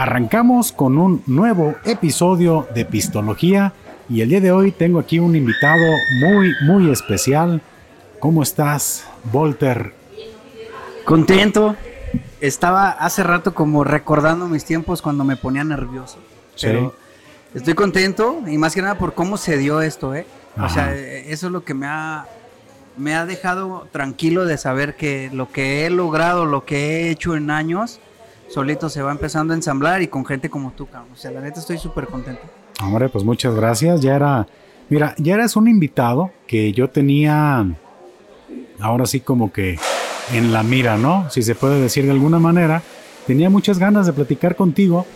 Arrancamos con un nuevo episodio de Pistología y el día de hoy tengo aquí un invitado muy, muy especial. ¿Cómo estás, Volter? Contento. Estaba hace rato como recordando mis tiempos cuando me ponía nervioso. Pero estoy contento y más que nada por cómo se dio esto, ¿eh? O sea, eso es lo que me ha, me ha dejado tranquilo de saber que lo que he logrado, lo que he hecho en años, solito se va empezando a ensamblar y con gente como tú, O sea, la neta estoy súper contento. Hombre, pues muchas gracias. Ya era, mira, ya eras un invitado que yo tenía, ahora sí como que en la mira, ¿no? Si se puede decir de alguna manera. Tenía muchas ganas de platicar contigo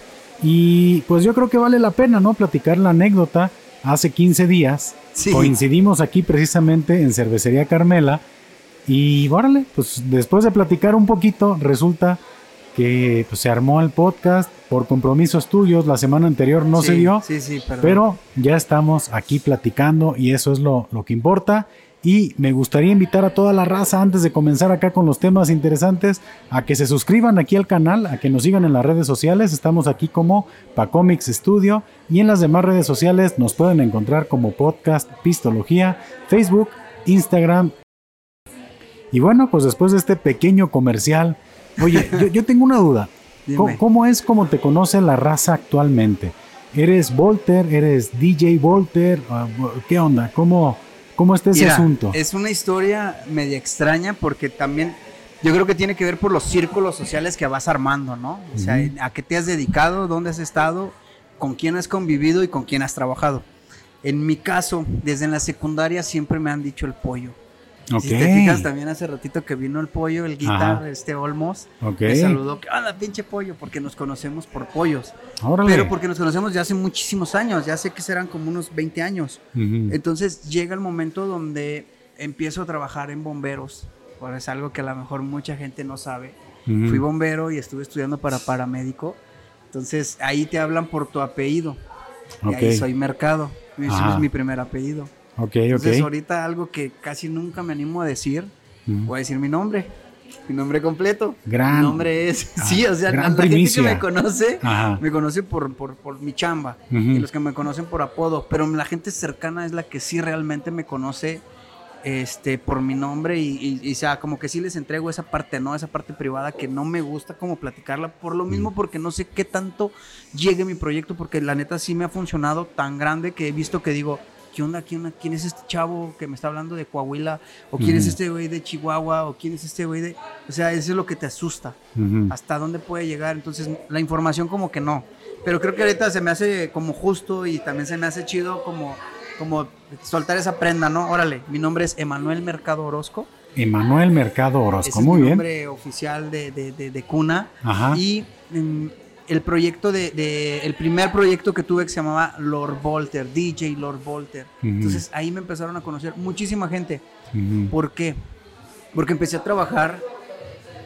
y pues yo creo que vale la pena, ¿no? Platicar la anécdota. Hace 15 días coincidimos aquí precisamente en Cervecería Carmela y órale, pues después de platicar un poquito resulta que pues, se armó el podcast por compromisos tuyos. La semana anterior no se dio, sí, sí, pero ya estamos aquí platicando y eso es lo, lo, que importa. Y me gustaría invitar a toda la raza, antes de comenzar acá con los temas interesantes, a que se suscriban aquí al canal, a que nos sigan en las redes sociales. Estamos aquí como Pacomics Studio y en las demás redes sociales nos pueden encontrar como podcast Pistología, Facebook, Instagram. Y bueno, pues después de este pequeño comercial, Oye, yo, tengo una duda. ¿Cómo, es como te conoce la raza actualmente? ¿Eres Volter? ¿Eres DJ Volter? Ah, ¿Qué onda? ¿Cómo, cómo está ese asunto? Es una historia media extraña porque también yo creo que tiene que ver por los círculos sociales que vas armando, ¿no? O sea, a qué te has dedicado, dónde has estado, con quién has convivido y con quién has trabajado. En mi caso, desde la secundaria siempre me han dicho el pollo. Si te fijas también hace ratito que vino el pollo, el guitar, este Olmos, me saludó, que anda pinche pollo, porque nos conocemos por pollos. Pero porque nos conocemos ya hace muchísimos años, ya sé que serán como unos 20 años. Entonces llega el momento donde empiezo a trabajar en bomberos, por es algo que a lo mejor mucha gente no sabe. Fui bombero y estuve estudiando para paramédico. Entonces ahí te hablan por tu apellido. Y ahí soy mercado. Ese es mi primer apellido. Ok, Entonces, ahorita algo que casi nunca me animo a decir, voy a decir mi nombre. Mi nombre completo. Gran. Mi nombre es. Ah, sí, o sea, la gente que me conoce, me conoce por, por, por mi chamba. Y los que me conocen por apodo. Pero la gente cercana es la que sí realmente me conoce este, por mi nombre. Y, y, sea, como que sí les entrego esa parte, ¿no? Esa parte privada que no me gusta como platicarla. Por lo mismo, porque no sé qué tanto llegue mi proyecto. Porque la neta sí me ha funcionado tan grande que he visto que digo ¿qué onda? ¿Quién, es este chavo que me está hablando de Coahuila? ¿O quién es este güey de Chihuahua? ¿O quién es este güey de...? O sea, eso es lo que te asusta. ¿Hasta dónde puede llegar? Entonces, la información como que no. Pero creo que ahorita se me hace como justo y también se me hace chido como, como soltar esa prenda, ¿no? Órale, mi nombre es Emanuel Mercado Orozco. Emanuel Mercado Orozco, muy bien. Es mi nombre oficial de, de, cuna. Ajá. Y mm, el proyecto de, el primer proyecto que tuve que se llamaba Lord Volter, DJ Lord Volter. Entonces ahí me empezaron a conocer muchísima gente. ¿Por qué? Porque empecé a trabajar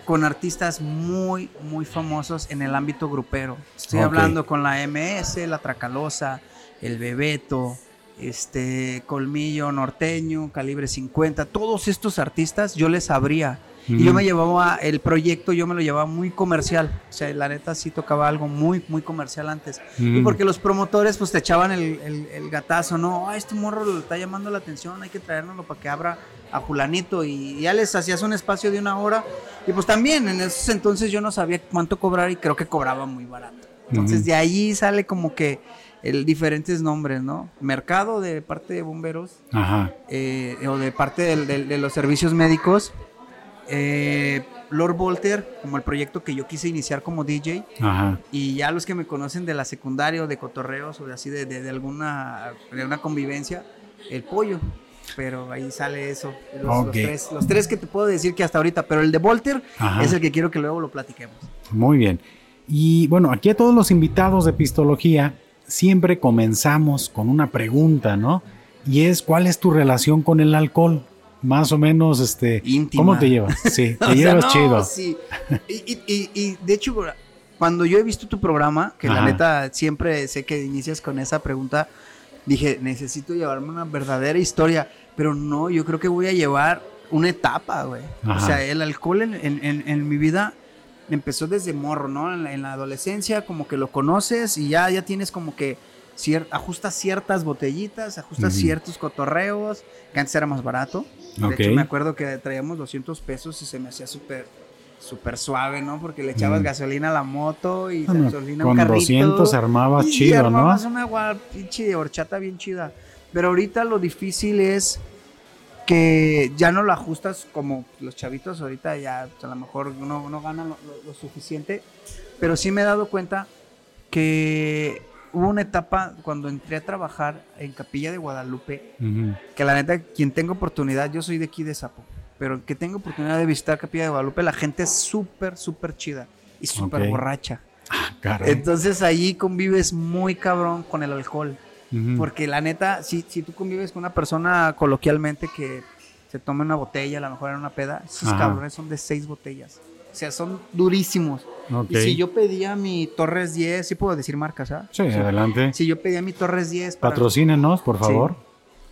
con artistas muy, muy famosos en el ámbito grupero. Estoy hablando con la MS, la Tracalosa, el Bebeto, este Colmillo Norteño, Calibre 50, todos estos artistas yo les abría y yo me llevaba el proyecto, yo me lo llevaba muy comercial. O sea, la neta sí tocaba algo muy, muy comercial antes. Y porque los promotores pues te echaban el, el, gatazo, ¿no? Ah, este morro le está llamando la atención, hay que traérnoslo para que abra a fulanito. Y ya les hacías un espacio de una hora. Y pues también en esos entonces yo no sabía cuánto cobrar y creo que cobraba muy barato. Entonces de ahí sale como que el diferentes nombres, ¿no? Mercado de parte de bomberos Ajá. Eh, o de parte de los servicios médicos eh, Lord Volter, como el proyecto que yo quise iniciar como DJ. Y ya los que me conocen de la secundaria o de cotorreos o de así, de, alguna de una convivencia, el pollo. Pero ahí sale eso. Los, tres, que te puedo decir que hasta ahorita. Pero el de Volter es el que quiero que luego lo platiquemos. Muy bien. Y bueno, aquí a todos los invitados de Pistología siempre comenzamos con una pregunta, ¿no? Y es, ¿cuál es tu relación con el alcohol? Más o menos, este, ¿cómo te llevas? Sí, te llevas chido. Sí. Y, de hecho, cuando yo he visto tu programa, que la neta siempre sé que inicias con esa pregunta, dije, necesito llevarme una verdadera historia, pero no, yo creo que voy a llevar una etapa, güey. O sea, el alcohol en, en, mi vida empezó desde morro, ¿no? En la, adolescencia como que lo conoces y ya, ya tienes como que ajustas ciertas botellitas, ajustas ciertos cotorreos, que antes era más barato. De hecho, me acuerdo que traíamos 200 pesos y se me hacía súper súper suave, ¿no? Porque le echabas gasolina a la moto y gasolina a un carrito. 200 armabas y chido, armabas una pinche horchata bien chida. Pero ahorita lo difícil es que ya no lo ajustas como los chavitos ahorita ya pues, a lo mejor uno, no gana lo, suficiente, pero sí me he dado cuenta que hubo una etapa cuando entré a trabajar en Capilla de Guadalupe, que la neta, quien tenga oportunidad, yo soy de aquí de Zapo, pero que tenga oportunidad de visitar Capilla de Guadalupe, la gente es súper, súper chida y súper borracha. Ah, Entonces ahí convives muy cabrón con el alcohol. Porque la neta, si, si tú convives con una persona coloquialmente que se toma una botella, a lo mejor en una peda, esos cabrones son de seis botellas. O sea, son durísimos. Y si yo pedía mi Torres 10, sí puedo decir marcas, ¿ah? Sí, adelante. Si yo pedía mi Torres 10. Patrocínenos, por favor.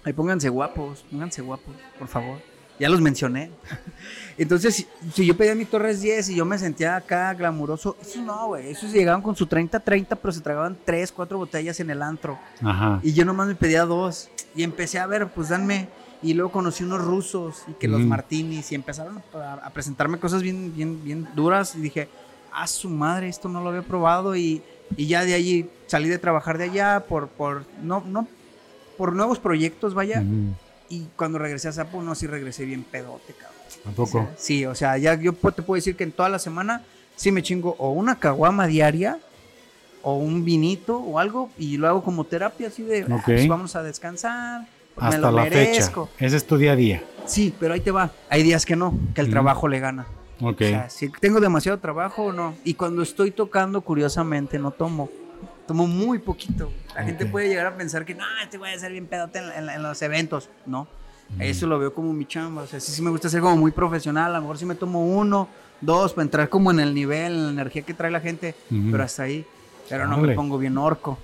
Ahí pónganse guapos, pónganse guapos, por favor. Ya los mencioné. Entonces, si, yo pedía mi Torres 10 y yo me sentía acá glamuroso, eso no, güey. Esos llegaban con su 30-30, pero se tragaban 3, 4 botellas en el antro. Ajá. Y yo nomás me pedía dos. Y empecé a ver, pues danme. Y luego conocí unos rusos y que los martinis y empezaron a, presentarme cosas bien, bien, bien duras. Y dije, a su madre, esto no lo había probado. Y, y ya de allí salí de trabajar de allá por, por, no, no, por nuevos proyectos, vaya. Y cuando regresé a Zapo, no, sí regresé bien pedote, cabrón. ¿Tampoco? sí, o sea, ya yo te puedo decir que en toda la semana sí me chingo o una caguama diaria o un vinito o algo y lo hago como terapia así de ah, pues vamos a descansar. Pues Hasta la fecha. Ese es tu día a día. Sí, pero ahí te va. Hay días que no, que el trabajo le gana. Ok. O sea, si tengo demasiado trabajo o no. Y cuando estoy tocando, curiosamente, no tomo. Tomo muy poquito. La gente puede llegar a pensar que no, este voy a ser bien pedote en, los eventos. No. Eso lo veo como mi chamba. O sea, sí, sí me gusta ser como muy profesional. A lo mejor sí me tomo uno, dos, para entrar como en el nivel, en la energía que trae la gente. Pero hasta ahí. Pero no me pongo bien orco.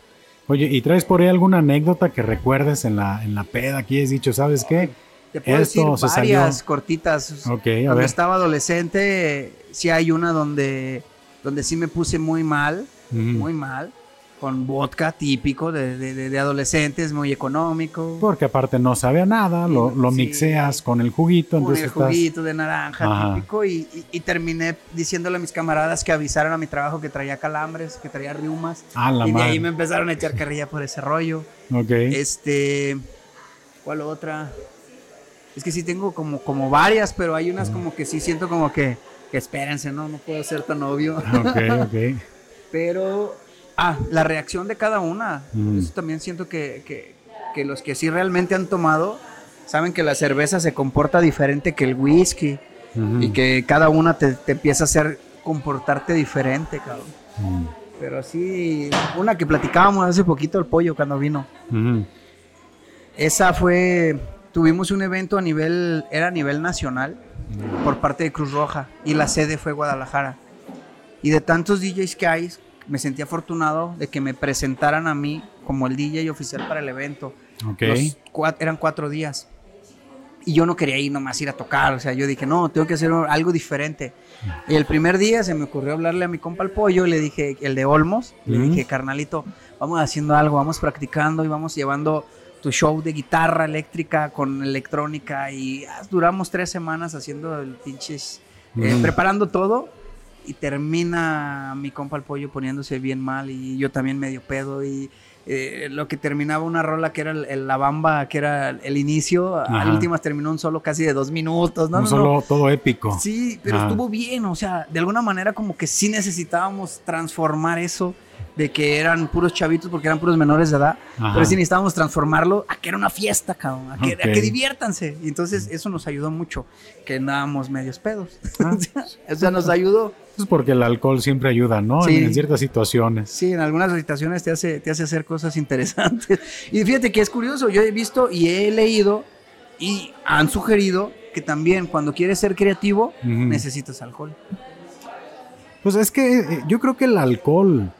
Oye, ¿y traes por ahí alguna anécdota que recuerdes en la, en la peda? Aquí has dicho, ¿sabes qué? Te puedo decir varias cortitas. Ok, a Cuando estaba adolescente, sí hay una donde, donde sí me puse muy mal, muy mal con vodka típico de, de, adolescentes, muy económico. Porque aparte no sabe a nada, lo, lo mixeas con el juguito. Con el juguito de naranja típico y, y, terminé diciéndole a mis camaradas que avisaran a mi trabajo que traía calambres, que traía riumas. Ah, la y de ahí me empezaron a echar carrilla por ese rollo. Ok. Este, ¿cuál otra? Es que sí tengo como, como varias, pero hay unas como que sí siento como que, que espérense, ¿no? No puedo ser tan obvio. Ok, ok. pero Ah, la reacción de cada una. Mm. Eso también siento que, los que sí realmente han tomado saben que la cerveza se comporta diferente que el whisky y que cada una te, empieza a hacer comportarte diferente, cabrón. Mm. Pero sí, una que platicábamos hace poquito, el pollo, cuando vino. Esa fue, tuvimos un evento a nivel, era a nivel nacional por parte de Cruz Roja y la sede fue Guadalajara. Y de tantos DJs que hay, me sentí afortunado de que me presentaran a mí como el DJ oficial para el evento. Okay. eran cuatro días. Y yo no quería ir nomás ir a tocar, o sea, yo dije, no, tengo que hacer algo diferente. Y el primer día se me ocurrió hablarle a mi compa el pollo, le dije, el de Olmos, le dije, carnalito, vamos haciendo algo, vamos practicando y vamos llevando tu show de guitarra eléctrica con electrónica y ah, duramos tres semanas haciendo el pinches, eh, preparando todo y termina mi compa el pollo poniéndose bien mal y yo también medio pedo y eh, lo que terminaba una rola que era la bamba, que era el inicio, al últimas terminó un solo casi de dos minutos, ¿no? Un solo todo épico. Sí, pero estuvo bien, o sea, de alguna manera como que sí necesitábamos transformar eso de que eran puros chavitos porque eran puros menores de edad, pero sí necesitábamos transformarlo a que era una fiesta, cabrón, a que, a que diviértanse. Y entonces eso nos ayudó mucho, que andábamos medios pedos. Ah. o sea, nos ayudó. Es porque el alcohol siempre ayuda, ¿no? En, ciertas situaciones. Sí, en algunas situaciones te hace, te hace hacer cosas interesantes. Y fíjate que es curioso, yo he visto y he leído y han sugerido que también cuando quieres ser creativo necesitas alcohol. Pues es que eh, yo creo que el alcohol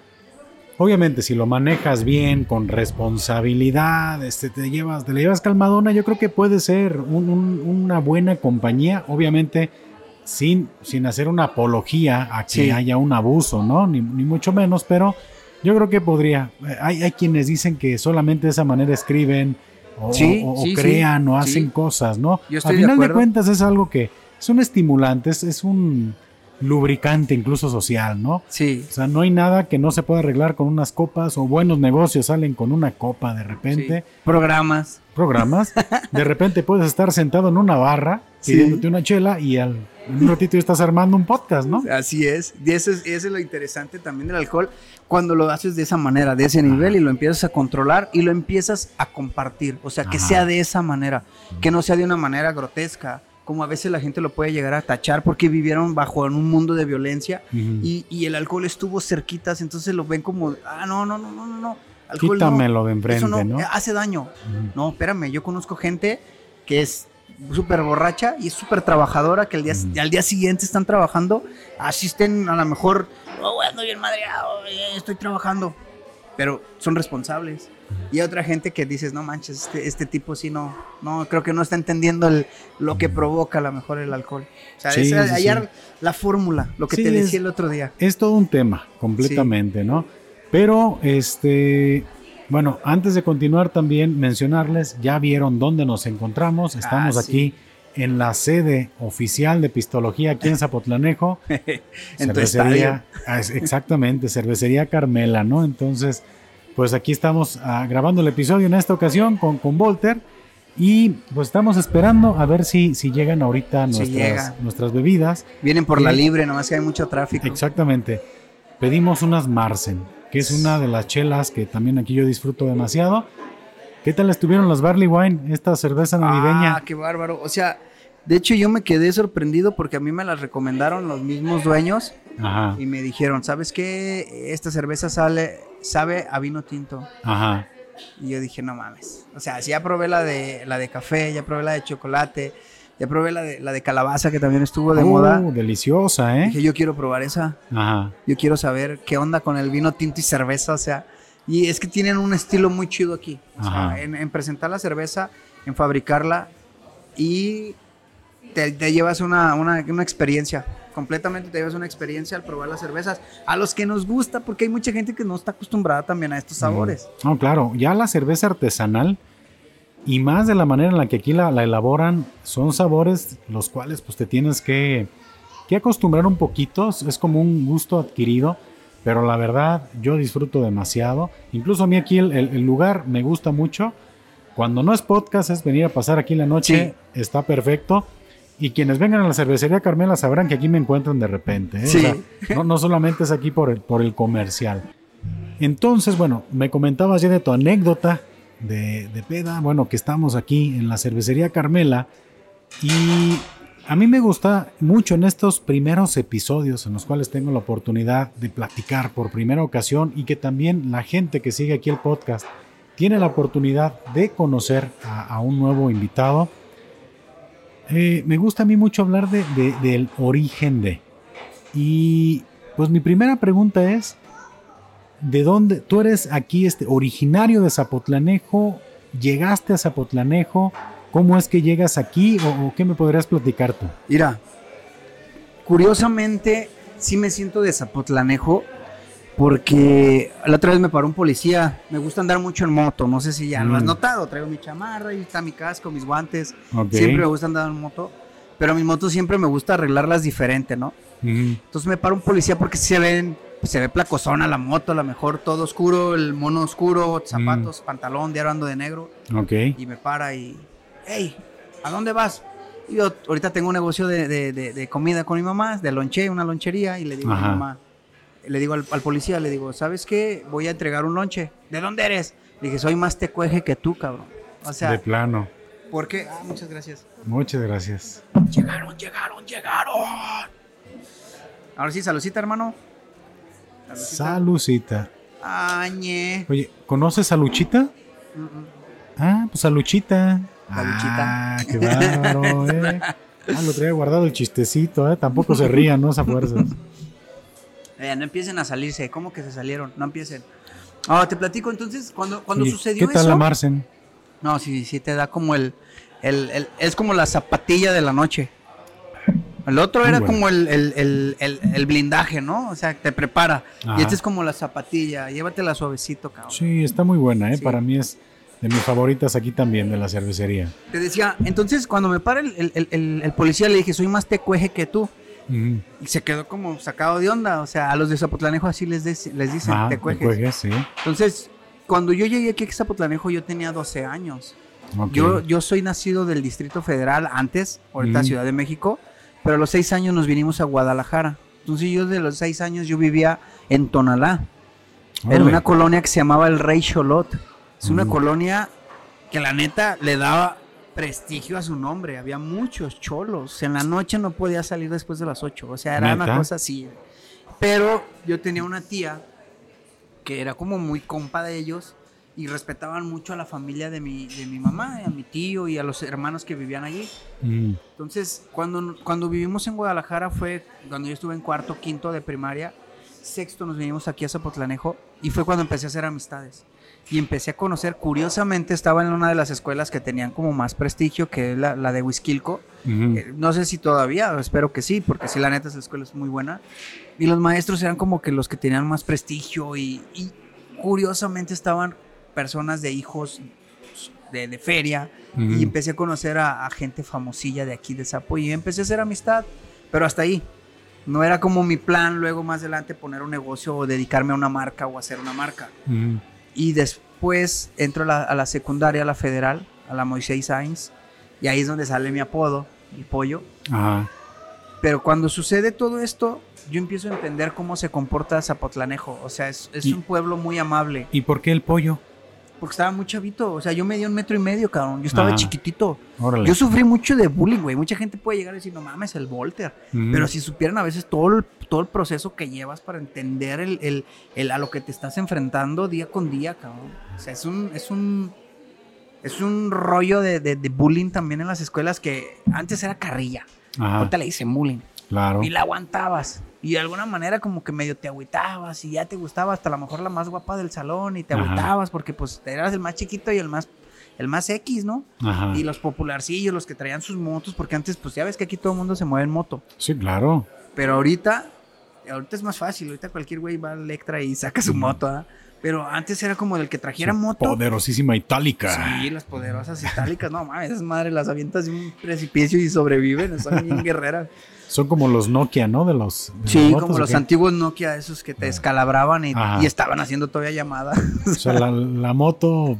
Obviamente, si lo manejas bien, con responsabilidad, este, te llevas, te llevas calmadona, yo creo que puede ser una buena compañía. Obviamente, sin, sin hacer una apología a que haya un abuso, ¿no? Ni, mucho menos, pero yo creo que podría. Hay, hay quienes dicen que solamente de esa manera escriben o, crean o hacen cosas, ¿no? Al final de, cuentas es algo que es un estimulante, es un lubricante incluso social, ¿no? Sí. O sea, no hay nada que no se pueda arreglar con unas copas o buenos negocios salen con una copa de repente. Programas. Programas. De repente puedes estar sentado en una barra pidiéndote una chela y al en un ratito estás armando un podcast, ¿no? Así es. Y eso es, eso es lo interesante también del alcohol, cuando lo haces de esa manera, de ese nivel, y lo empiezas a controlar y lo empiezas a compartir. O sea, que sea de esa manera, que no sea de una manera grotesca, como a veces la gente lo puede llegar a tachar porque vivieron bajo en un mundo de violencia y, y, el alcohol estuvo cerquitas, entonces lo ven como, ah, no, no, no, no, no, no. Alcohol Quítamelo de enfrente, no, ¿no? Hace daño. No, espérame, yo conozco gente que es súper borracha y es súper trabajadora, que al día, al día siguiente están trabajando, asisten a lo mejor, oh, ando bien madreado, eh, estoy trabajando, pero son responsables. Y hay otra gente que dices, no manches, este, este, tipo sí no, no, creo que no está entendiendo lo que provoca a lo mejor el alcohol. O sea, es hallar la fórmula, lo que te decía el otro día. Es todo un tema, completamente, ¿no? Pero, este, bueno, antes de continuar también mencionarles, ya vieron dónde nos encontramos, estamos ah, aquí en la sede oficial de Pistología aquí en Zapotlanejo. en cervecería, ah, exactamente, cervecería Carmela, ¿no? Entonces, pues aquí estamos ah, grabando el episodio en esta ocasión con, con Volter. Y pues estamos esperando a ver si, si llegan ahorita nuestras, nuestras bebidas. Vienen por la libre, nomás que hay mucho tráfico. Exactamente. Pedimos unas Marsen, que es una de las chelas que también aquí yo disfruto demasiado. ¿Qué tal estuvieron las Barley Wine, esta cerveza navideña? Ah, qué bárbaro. O sea, de hecho yo me quedé sorprendido porque a mí me las recomendaron los mismos dueños Ajá. y me dijeron, ¿sabes qué? Esta cerveza sale, sabe a vino tinto. Ajá. Y yo dije, no mames. O sea, si ya probé la de, la de café, ya probé la de chocolate, ya probé la de, la de calabaza que también estuvo de uh, moda. Deliciosa, ¿eh? Dije, yo quiero probar esa. Ajá. Yo quiero saber qué onda con el vino tinto y cerveza, o sea y es que tienen un estilo muy chido aquí. en, presentar la cerveza, en fabricarla y te, llevas una, experiencia. Completamente te llevas una experiencia al probar las cervezas. A los que nos gusta, porque hay mucha gente que no está acostumbrada también a estos sabores. No, claro. Ya la cerveza artesanal y más de la manera en la que aquí la, elaboran, son sabores los cuales pues te tienes que, que acostumbrar un poquito. Es como un gusto adquirido pero la verdad, yo disfruto demasiado. Incluso a mí aquí el, lugar me gusta mucho. Cuando no es podcast, es venir a pasar aquí la noche. Está perfecto. Y quienes vengan a la cervecería Carmela sabrán que aquí me encuentran de repente. ¿eh? no, solamente es aquí por el, por el comercial. Entonces, bueno, me comentabas ya de tu anécdota de, de peda. Bueno, que estamos aquí en la cervecería Carmela. Y a mí me gusta mucho en estos primeros episodios en los cuales tengo la oportunidad de platicar por primera ocasión y que también la gente que sigue aquí el podcast tiene la oportunidad de conocer a, un nuevo invitado. Eh, me gusta a mí mucho hablar de, del origen de. Y pues mi primera pregunta es, ¿de dónde? Tú eres aquí este, originario de Zapotlanejo, llegaste a Zapotlanejo, ¿Cómo es que llegas aquí o, qué me podrías platicar tú? Mira, curiosamente sí me siento de Zapotlanejo porque la otra vez me paró un policía. Me gusta andar mucho en moto, no sé si ya lo has mm. notado. Traigo mi chamarra y está mi casco, mis guantes. Siempre me gusta andar en moto, pero mi moto siempre me gusta arreglarlas diferente, ¿no? Entonces me paró un policía porque se ven se ve placosona la moto, a lo mejor todo oscuro, el mono oscuro, zapatos, mm. pantalón, diario ando de negro. Ok. Y me para y hey, ¿a dónde vas? Y yo ahorita tengo un negocio de, comida con mi mamá, de lonche, una lonchería, y le digo a mi mamá, le digo al, policía, le digo, ¿sabes qué? Voy a entregar un lonche. ¿De dónde eres? Le dije, soy más tecueje que tú, cabrón. O sea. De plano. ¿Por qué? Ah, muchas gracias. Muchas gracias. Llegaron, llegaron, llegaron. Ahora sí, saludcita, hermano. Saludcita. Añe. Oye, ¿conoces a Luchita? Ah, pues a Luchita. Ah, qué bárbaro, eh. Ah, lo traía guardado el chistecito, eh. Tampoco se rían, ¿no? Esa fuerza. Eh, no empiecen a salirse. ¿Cómo que se salieron? No empiecen. Ah, te platico entonces, cuando, cuando sucedió eso. ¿Qué tal la Marcen? No, sí, sí, te da como el, el, Es como la zapatilla de la noche. El otro era como el, blindaje, ¿no? O sea, te prepara. Y este es como la zapatilla. Llévatela suavecito, cabrón. Sí, está muy buena, ¿eh? Para mí es de mis favoritas aquí también, de la cervecería. Te decía, entonces cuando me para el, policía le dije, soy más tecueje que tú. Y se quedó como sacado de onda. O sea, a los de Zapotlanejo así les, les dicen ah, tecuejes. sí. Entonces, cuando yo llegué aquí a Zapotlanejo, yo tenía 12 años. Yo, yo soy nacido del Distrito Federal antes, ahorita Ciudad de México, pero a los 6 años nos vinimos a Guadalajara. Entonces yo de los 6 años yo vivía en Tonalá. En una colonia que se llamaba el Rey Cholot. Es una colonia que la neta le daba prestigio a su nombre. Había muchos cholos. En la noche no podía salir después de las 8. O sea, era una cosa así. Pero yo tenía una tía que era como muy compa de ellos y respetaban mucho a la familia de mi, de mi mamá, a mi tío y a los hermanos que vivían allí. Mm. Entonces, cuando, cuando vivimos en Guadalajara fue cuando yo estuve en cuarto, quinto de primaria, sexto nos vinimos aquí a Zapotlanejo y fue cuando empecé a hacer amistades. Y empecé a conocer, curiosamente estaba en una de las escuelas que tenían como más prestigio, que es la, la de Huizquilco. Eh, no sé si todavía, espero que sí, porque sí, la neta, esa escuela es muy buena. Y los maestros eran como que los que tenían más prestigio y, y curiosamente estaban personas de hijos de, feria y empecé a conocer a, gente famosilla de aquí de Zapo y empecé a hacer amistad, pero hasta ahí. No era como mi plan luego más adelante poner un negocio o dedicarme a una marca o hacer una marca. Y después entro a la, secundaria, a la federal, a la Moisés Sainz, y ahí es donde sale mi apodo, el pollo. Pero cuando sucede todo esto, yo empiezo a entender cómo se comporta Zapotlanejo. O sea, es, es un pueblo muy amable. ¿Y por qué el pollo? Porque estaba muy chavito. O sea, yo medí un metro y medio, cabrón. Yo estaba chiquitito. Yo sufrí mucho de bullying, güey. Mucha gente puede llegar y decir, no mames, el Volter. Pero si supieran a veces todo el, todo el proceso que llevas para entender el, el, a lo que te estás enfrentando día con día, cabrón. O sea, es un, es un, es un rollo de, de, bullying también en las escuelas que antes era carrilla. Ahorita le dicen bullying. Claro. Y la aguantabas. Y de alguna manera como que medio te agüitabas y ya te gustaba hasta a lo mejor la más guapa del salón y te agüitabas porque pues eras el más chiquito y el más el más X, ¿no? Ajá. Y los popularcillos, los que traían sus motos, porque antes pues ya ves que aquí todo el mundo se mueve en moto. Sí, claro. Pero ahorita ahorita es más fácil, ahorita cualquier güey va a Electra y saca su moto, ¿ah? Pero antes era como el que trajera moto. Poderosísima itálica. Sí, las poderosas itálicas. No mames, esas madres las avientas de un precipicio y sobreviven. Son bien guerreras. Son como los Nokia, ¿no? De los. sí, como los antiguos Nokia, esos que te descalabraban y, estaban haciendo todavía llamada. O sea, la, moto.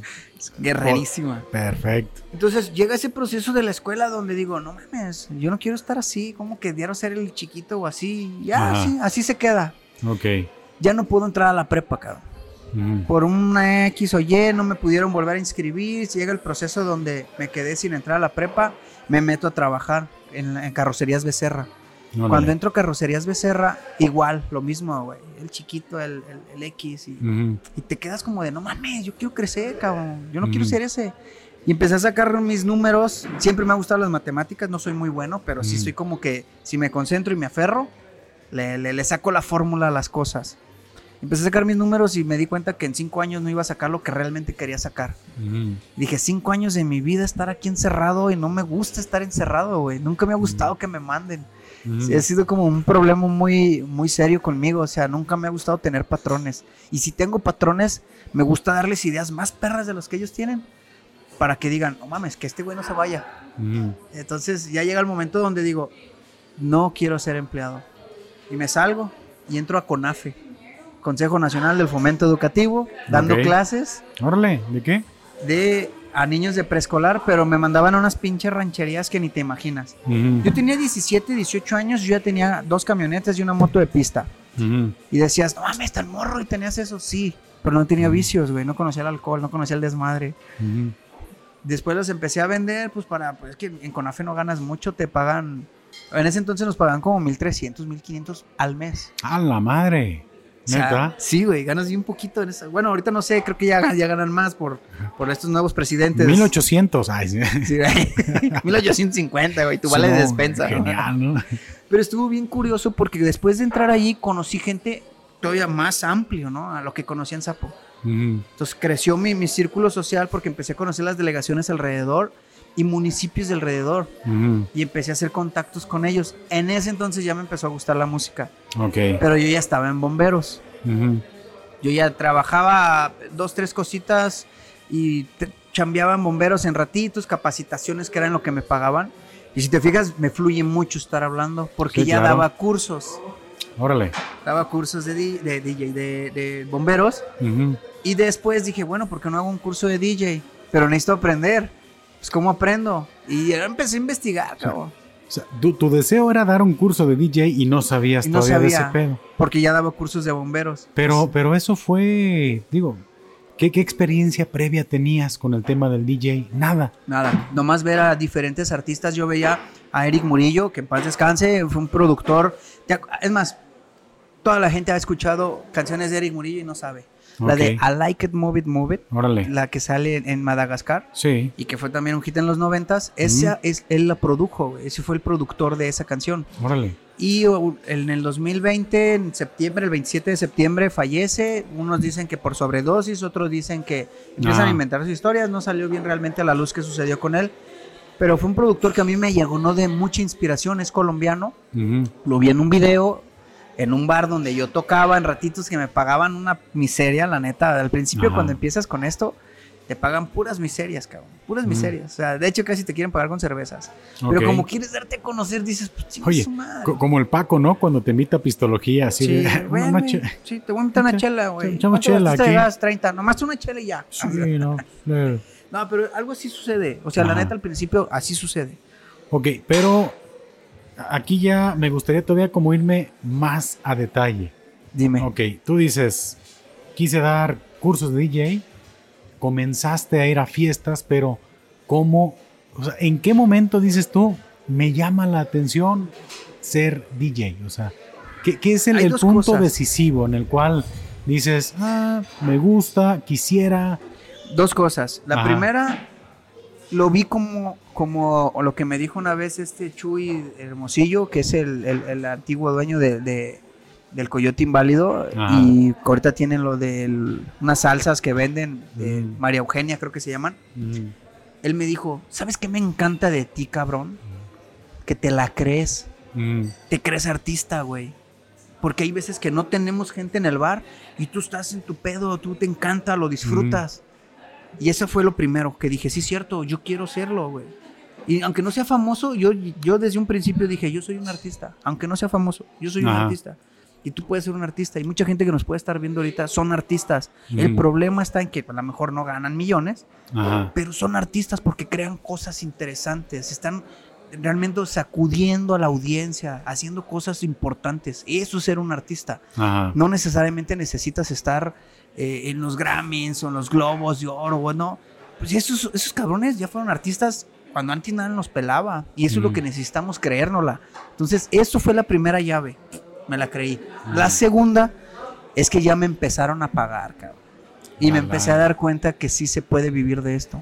Guerrerísima. Perfecto. Entonces llega ese proceso de la escuela donde digo, no mames, yo no quiero estar así, como que quiero ser el chiquito o así. Ya, así, así se queda. Ok. Ya no puedo entrar a la prepa, cabrón. Por una X o Y no me pudieron volver a inscribir. Llega el proceso donde me quedé sin entrar a la prepa, me meto a trabajar en, carrocerías Becerra. Cuando entro a carrocerías Becerra, igual, lo mismo, güey. El chiquito, el, X. Y, te quedas como de, no mames, yo quiero crecer, cabrón. Yo no quiero ser ese. Y empecé a sacar mis números. Siempre me ha gustado las matemáticas, no soy muy bueno, pero sí soy como que si me concentro y me aferro, le, le saco la fórmula a las cosas. Empecé a sacar mis números y me di cuenta que en cinco años no iba a sacar lo que realmente quería sacar. Dije, cinco años de mi vida estar aquí encerrado y no me gusta estar encerrado, güey. Nunca me ha gustado que me manden. ha sido como un problema muy, muy serio conmigo. O sea, nunca me ha gustado tener patrones. Y si tengo patrones, me gusta darles ideas más perras de los que ellos tienen. Para que digan, no mames, que este güey no se vaya. Entonces ya llega el momento donde digo, no quiero ser empleado. Y me salgo y entro a CONAFE Consejo Nacional del Fomento Educativo, dando clases. Órale, ¿de qué? De a niños de preescolar, pero me mandaban unas pinches rancherías que ni te imaginas. Yo tenía 17, 18 años, yo ya tenía dos camionetas y una moto de pista. Y decías, no mames, está el morro y tenías eso, sí, pero no tenía vicios, güey, no conocía el alcohol, no conocía el desmadre. Después los empecé a vender, pues para, pues es que en Conafe no ganas mucho, te pagan, en ese entonces nos pagaban como 1300, 1500 al mes. ¡A la madre! Sí, güey, ganas bien un poquito en eso. Bueno, ahorita no sé, creo que ya, ya ganan más por, por estos nuevos presidentes. 1800, ay, sí. sí 1850, güey, tu vale de despensa. Genial, ¿no? Pero estuvo bien curioso porque después de entrar allí conocí gente todavía más amplio, ¿no? A lo que conocía en Sapo. Entonces creció mi, mi círculo social porque empecé a conocer las delegaciones alrededor y municipios de alrededor. Y empecé a hacer contactos con ellos. En ese entonces ya me empezó a gustar la música. Okay. Pero yo ya estaba en bomberos. Yo ya trabajaba dos, tres cositas y chambeaba en bomberos en ratitos, capacitaciones que eran lo que me pagaban. Y si te fijas, me fluye mucho estar hablando porque ya daba cursos. Órale. Daba cursos de, de DJ, de, bomberos. Y después dije, bueno, ¿por qué no hago un curso de DJ? Pero necesito aprender. Pues, ¿cómo aprendo? Y empecé a investigar, cabrón. O sea, tu, deseo era dar un curso de DJ y no sabías todavía de ese pedo. Porque ya daba cursos de bomberos. Pero, pero eso fue, digo, ¿qué, ¿qué experiencia previa tenías con el tema del DJ? Nada. Nada. Nomás ver a diferentes artistas. Yo veía a Eric Murillo, que en paz descanse, fue un productor. Es más, toda la gente ha escuchado canciones de Eric Murillo y no sabe. La de I Like It, Move It, Move It. Órale. La que sale en Madagascar. Sí. Y que fue también un hit en los noventas. Esa es, él la produjo, ese fue el productor de esa canción. Órale. Y en el 2020, en septiembre, el 27 de septiembre, fallece. Unos dicen que por sobredosis, otros dicen que empiezan a inventar sus historias. No salió bien realmente a la luz que sucedió con él. Pero fue un productor que a mí me llegó de mucha inspiración. Es colombiano. Lo vi en un video en un bar donde yo tocaba en ratitos que me pagaban una miseria, la neta. Al principio, cuando empiezas con esto, te pagan puras miserias, cabrón. Puras miserias. O sea, de hecho, casi te quieren pagar con cervezas. Pero como quieres darte a conocer, dices, pues Oye, como el Paco, ¿no? Cuando te invita a pistología, así sí, de. sí, te voy a invitar una chela, güey. Echamos chela. Te das 30, nomás una chela y ya. Sí, no. no, pero algo así sucede. O sea, la neta, al principio, así sucede. Ok, pero aquí ya me gustaría todavía como irme más a detalle. Dime. Ok, tú dices, quise dar cursos de DJ, comenzaste a ir a fiestas, pero ¿cómo? O sea, ¿en qué momento dices tú, me llama la atención ser DJ? O sea, ¿qué, es el, punto decisivo en el cual dices, ah, me gusta, quisiera? Dos cosas. La primera, lo vi como, como lo que me dijo una vez este Chuy Hermosillo, que es el, antiguo dueño de, del Coyote Inválido. Y ahorita tienen lo de unas salsas que venden, de mm. María Eugenia creo que se llaman. Mm. Él me dijo, ¿sabes qué me encanta de ti, cabrón? Que te la crees. Mm. Te crees artista, güey. Porque hay veces que no tenemos gente en el bar y tú estás en tu pedo, tú te encanta, lo disfrutas. Y eso fue lo primero que dije, sí, cierto, yo quiero serlo, güey. Y aunque no sea famoso, yo, yo desde un principio dije, yo soy un artista. Aunque no sea famoso, yo soy un artista. Y tú puedes ser un artista. Y mucha gente que nos puede estar viendo ahorita son artistas. El problema está en que a lo mejor no ganan millones, pero son artistas porque crean cosas interesantes. Están realmente sacudiendo a la audiencia, haciendo cosas importantes. Eso es ser un artista. No necesariamente necesitas estar eh, en los Grammys o en los Globos de Oro, bueno, pues esos, esos cabrones ya fueron artistas cuando antes nada nos pelaba. Y eso es lo que necesitamos creérnosla. Entonces, eso fue la primera llave. Me la creí. La segunda es que ya me empezaron a pagar, cabrón. Y me empecé a dar cuenta que sí se puede vivir de esto.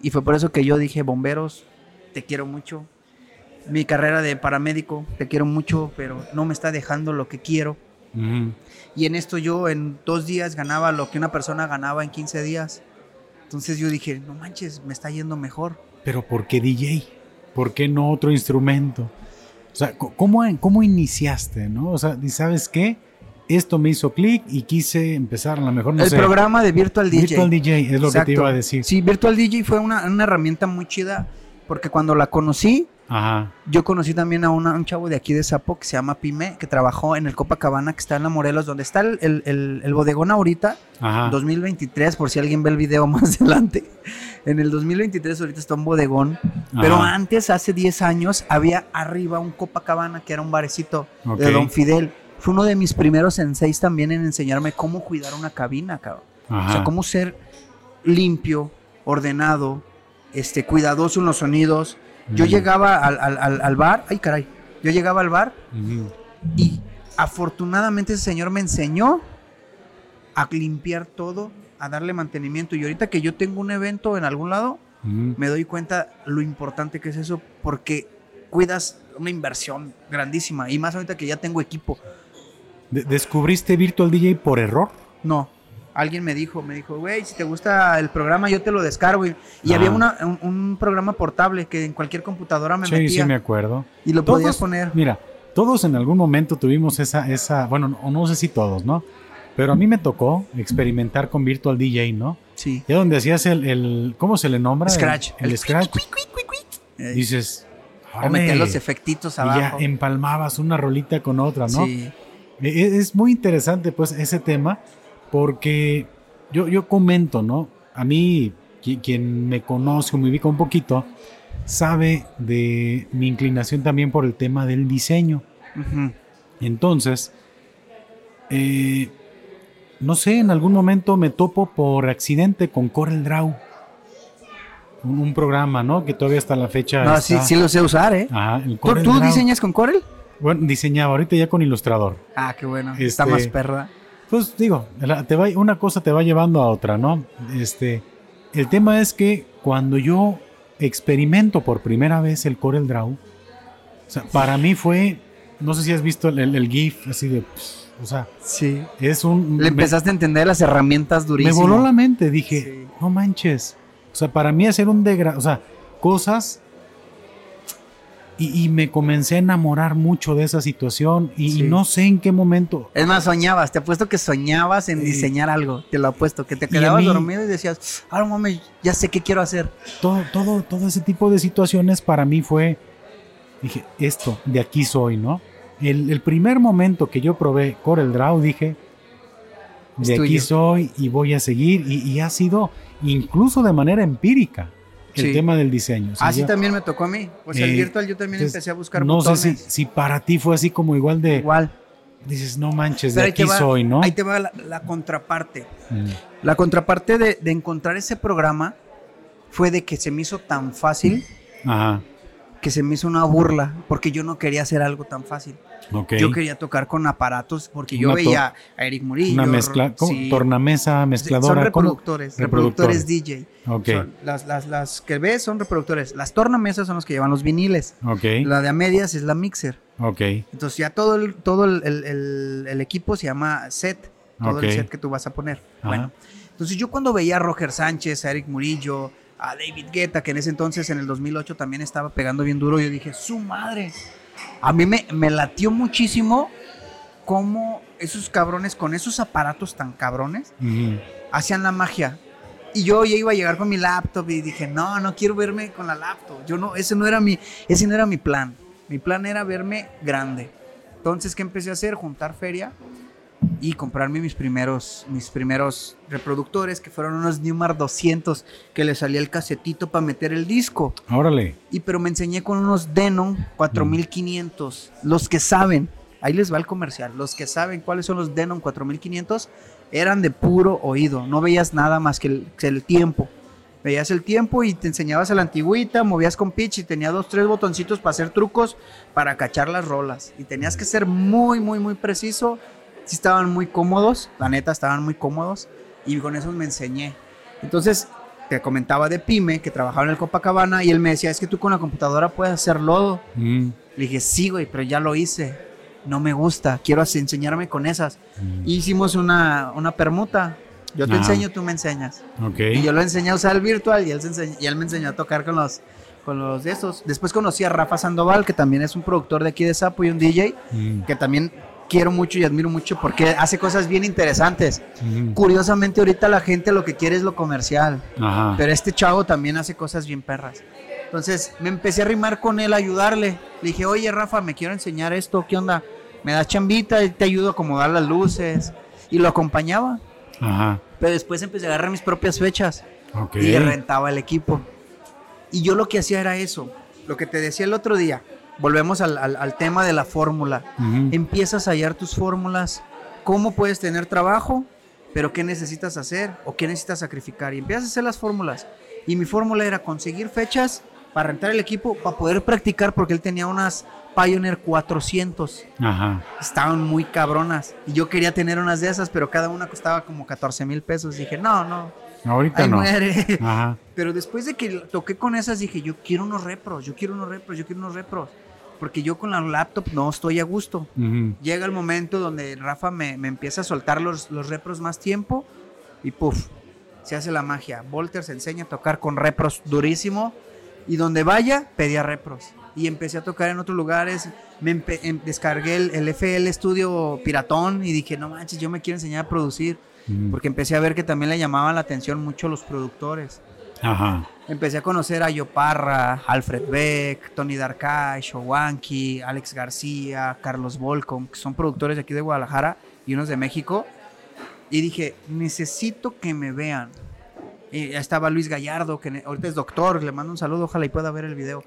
Y fue por eso que yo dije, bomberos, te quiero mucho. Mi carrera de paramédico, te quiero mucho, pero no me está dejando lo que quiero. Y en esto yo en dos días ganaba lo que una persona ganaba en 15 días. Entonces yo dije, no manches, me está yendo mejor. Pero ¿por qué DJ? ¿Por qué no otro instrumento? O sea, ¿cómo, cómo iniciaste, no? O sea, ¿sabes qué? Esto me hizo clic y quise empezar a lo mejor, no El programa de Virtual DJ. Virtual DJ es lo que te iba a decir. Sí, Virtual DJ fue una, una herramienta muy chida porque cuando la conocí, yo conocí también a un chavo de aquí de Zapo que se llama Pime, que trabajó en el Copacabana, que está en la Morelos, donde está el, bodegón ahorita, 2023, por si alguien ve el video más adelante. En el 2023 ahorita está un bodegón, pero antes, hace 10 años, había arriba un Copacabana, que era un barecito de Don Fidel. Fue uno de mis primeros senseis también en enseñarme cómo cuidar una cabina, cabrón. O sea, cómo ser limpio, ordenado, este, cuidadoso en los sonidos, yo llegaba al, bar, ay caray, yo llegaba al bar y afortunadamente ese señor me enseñó a limpiar todo, a darle mantenimiento. Y ahorita que yo tengo un evento en algún lado, me doy cuenta lo importante que es eso, porque cuidas una inversión grandísima. Y más ahorita que ya tengo equipo. ¿Descubriste Virtual DJ por error? No. Alguien me dijo, me dijo, güey, si te gusta el programa, yo te lo descargo. Y, había un, programa portable que en cualquier computadora me metía. Sí, sí, me acuerdo. Y lo podías poner. Mira, todos en algún momento tuvimos esa, esa, bueno, no, no sé si todos, ¿no? Pero a mí me tocó experimentar con Virtual DJ, ¿no? Sí. Es donde hacías el, el, ¿cómo se le nombra? Scratch. El, scratch. Dices, o meter los efectitos abajo. Y ya empalmabas una rolita con otra, ¿no? Sí. E, e, es muy interesante, pues, ese tema, porque yo, yo comento, ¿no? A mí, quien, me conoce o me ubica un poquito, sabe de mi inclinación también por el tema del diseño. Entonces, eh, no sé, en algún momento me topo por accidente con Corel Draw. Un, programa, ¿no? Que todavía hasta la fecha. No, sí, sí lo sé usar, ¿eh? ¿Tú, diseñas con Corel? Bueno, diseñaba, ahorita ya con Ilustrador. Ah, qué bueno. Está más este, perra. Pues digo, te va, una cosa te va llevando a otra, ¿no? Este, el tema es que cuando yo experimento por primera vez el Corel Draw, para mí fue, no sé si has visto el, GIF así de, o sea, sí. es un... Le empezaste a entender las herramientas durísimas. Me voló la mente, dije, no manches, o sea, para mí hacer un degrado, o sea, cosas y, me comencé a enamorar mucho de esa situación y, no sé en qué momento. Es más, soñabas, te apuesto que soñabas en diseñar algo, te lo apuesto, que te quedabas dormido y decías, ahora mami, ya sé qué quiero hacer. Todo, todo, todo ese tipo de situaciones para mí fue, dije, esto, de aquí soy, ¿no? El, primer momento que yo probé Corel Draw, dije, de aquí soy y voy a seguir y ha sido incluso de manera empírica el tema del diseño. así también me tocó a mí. O sea, el eh, virtual yo también empecé a buscar No sé si, para ti fue así como igual de... Igual. Dices, no manches, de aquí soy, ¿no? Ahí te va la, contraparte. Mm. La contraparte de, de, encontrar ese programa fue de que se me hizo tan fácil Ajá que se me hizo una burla porque yo no quería hacer algo tan fácil. Yo quería tocar con aparatos porque yo veía a Eric Murillo. Una mezcla, tornamesa, mezcladora. Son reproductores, reproductores, DJ. las, las, las, que ves son reproductores. Las tornamesas son los que llevan los viniles. La de a medias es la mixer. Entonces ya todo el, todo el, el, el, equipo se llama set. Todo el set que tú vas a poner. Bueno. Entonces yo cuando veía a Roger Sánchez, a Eric Murillo, a David Guetta, que en ese entonces, en el 2008, también estaba pegando bien duro. Yo dije, su madre. A mí me, me latió muchísimo cómo esos cabrones, con esos aparatos tan cabrones, hacían la magia. Y yo ya iba a llegar con mi laptop y dije, no, no quiero verme con la laptop. Yo no, ese no era mi, ese no era mi plan. Mi plan era verme grande. Entonces, ¿qué empecé a hacer? Juntar feria y comprarme mis primeros, mis primeros reproductores, que fueron unos Newmar 200, que le salía el casetito para meter el disco. Órale. Y pero me enseñé con unos Denon 4500. Los que saben, ahí les va el comercial, los que saben cuáles son los Denon 4500, eran de puro oído, no veías nada más que el, que el tiempo. Veías el tiempo y te enseñabas a la antigüita, movías con pitch y tenía dos, tres botoncitos para hacer trucos para cachar las rolas. Y tenías que ser muy, muy, muy preciso sí estaban muy cómodos, la neta estaban muy cómodos y con eso me enseñé. Entonces, te comentaba de Pyme que trabajaba en el Copacabana y él me decía, es que tú con la computadora puedes hacer lodo. Mm. Le dije, sí, güey, pero ya lo hice. No me gusta, quiero enseñarme con esas. Mm. Hicimos una, una permuta. Yo te ah. enseño, tú me enseñas. Okay. Y yo lo enseñé a usar el virtual y él, y él me enseñó a tocar con los, con los de esos. Después conocí a Rafa Sandoval, que también es un productor de aquí de Sapo y un DJ, mm. que también quiero mucho y admiro mucho porque hace cosas bien interesantes. Curiosamente ahorita la gente lo que quiere es lo comercial, pero este chavo también hace cosas bien perras. Entonces me empecé a rimar con él, a ayudarle. Le dije, oye Rafa, me quiero enseñar esto, ¿qué onda? Me da chambita, y te ayudo a acomodar las luces. Y lo acompañaba. Pero después empecé a agarrar mis propias fechas. Y rentaba el equipo. Y yo lo que hacía era eso. Lo que te decía el otro día volvemos al, tema de la fórmula. Empiezas a hallar tus fórmulas, cómo puedes tener trabajo, pero qué necesitas hacer o qué necesitas sacrificar. Y empiezas a hacer las fórmulas. Y mi fórmula era conseguir fechas para rentar el equipo, para poder practicar, porque él tenía unas Pioneer 400. Estaban muy cabronas. Y yo quería tener unas de esas, pero cada una costaba como 14 mil pesos. Dije, no, no. Ahorita no. Pero después de que toqué con esas, dije, yo quiero unos repros, yo quiero unos repros, yo quiero unos repros porque yo con la laptop no estoy a gusto. Llega el momento donde Rafa me, empieza a soltar los, los repros más tiempo y puff, se hace la magia. Volter se enseña a tocar con repros durísimo y donde vaya pedía repros. Y empecé a tocar en otros lugares, me em, descargué el, FL Studio Piratón y dije, no manches, yo me quiero enseñar a producir. Porque empecé a ver que también le llamaban la atención mucho los productores. Ajá. Empecé a conocer a Yoparra, Alfred Beck, Tony Darkay, Showanki, Alex García, Carlos Volcom, que son productores de aquí de Guadalajara y unos de México. Y dije, necesito que me vean. Y estaba Luis Gallardo, que ahorita es doctor, le mando un saludo, ojalá y pueda ver el video.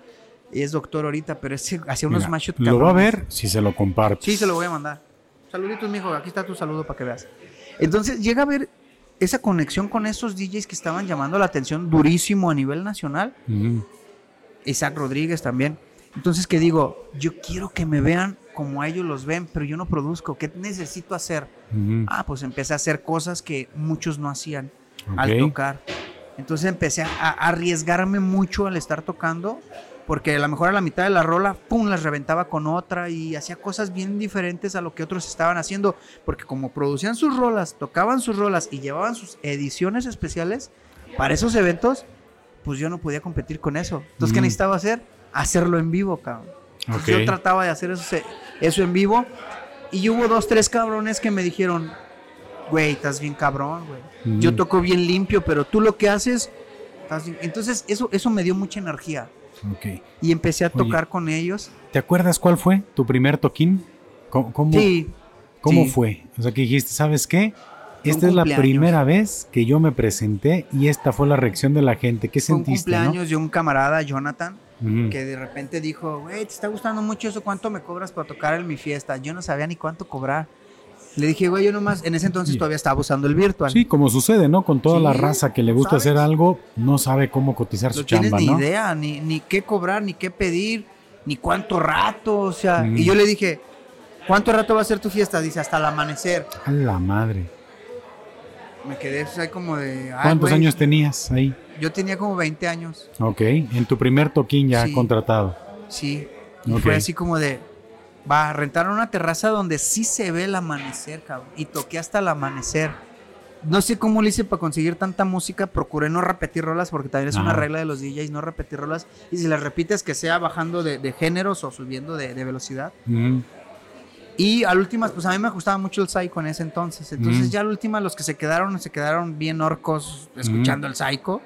Y es doctor ahorita, pero ese hacía unos Mira, Lo va a ver si se lo comparte. Sí, se lo voy a mandar. Saluditos, mijo, aquí está tu saludo para que veas. Entonces llega a ver esa conexión con esos DJs que estaban llamando la atención durísimo a nivel nacional. Isaac Rodríguez también. Entonces que digo, yo quiero que me vean como a ellos los ven, pero yo no produzco. ¿Qué necesito hacer? Ah, pues empecé a hacer cosas que muchos no hacían al tocar. Entonces empecé a arriesgarme mucho al estar tocando porque a lo mejor a la mitad de la rola, pum, las reventaba con otra y hacía cosas bien diferentes a lo que otros estaban haciendo, porque como producían sus rolas, tocaban sus rolas y llevaban sus ediciones especiales para esos eventos, pues yo no podía competir con eso. Entonces, ¿qué necesitaba hacer? Hacerlo en vivo, cabrón. Yo trataba de hacer eso, eso en vivo y hubo dos, tres cabrones que me dijeron, güey, estás bien cabrón, güey. Yo toco bien limpio, pero tú lo que haces... Entonces, eso, eso me dio mucha energía. Y empecé a tocar con ellos. ¿Te acuerdas cuál fue tu primer toquín? ¿Cómo, sí. ¿Cómo fue? O sea, que dijiste, ¿sabes qué? Esta es la primera vez que yo me presenté y esta fue la reacción de la gente. ¿Qué fue sentiste? Un cumpleaños de un camarada, Jonathan, que de repente dijo, güey, ¿te está gustando mucho eso? ¿Cuánto me cobras para tocar en mi fiesta? Yo no sabía ni cuánto cobrar. Le dije, güey, yo nomás, en ese entonces todavía estaba usando el virtual. Sí, como sucede, ¿no? Con toda la raza que le gusta hacer algo, no sabe cómo cotizar su chamba, ¿no? ni idea, ni, ni qué cobrar, ni qué pedir, ni cuánto rato, o sea. Y yo le dije, ¿cuánto rato va a ser tu fiesta? Dice, hasta el amanecer. A la madre. Me quedé pues, ahí como de... ¿Cuántos años tenías ahí? Yo tenía como 20 años. Ok, en tu primer toquín ya contratado. Sí, y fue así como de Va, rentaron una terraza donde sí se ve el amanecer, cabrón. Y toqué hasta el amanecer. No sé cómo lo hice para conseguir tanta música. Procuré no repetir rolas porque también es una regla de los DJs, no repetir rolas. Y si las repites, que sea bajando de, géneros o subiendo de, velocidad. Y al último, pues a mí me gustaba mucho el psycho en ese entonces. Entonces ya al último, los que se quedaron, se quedaron bien orcos escuchando el psycho.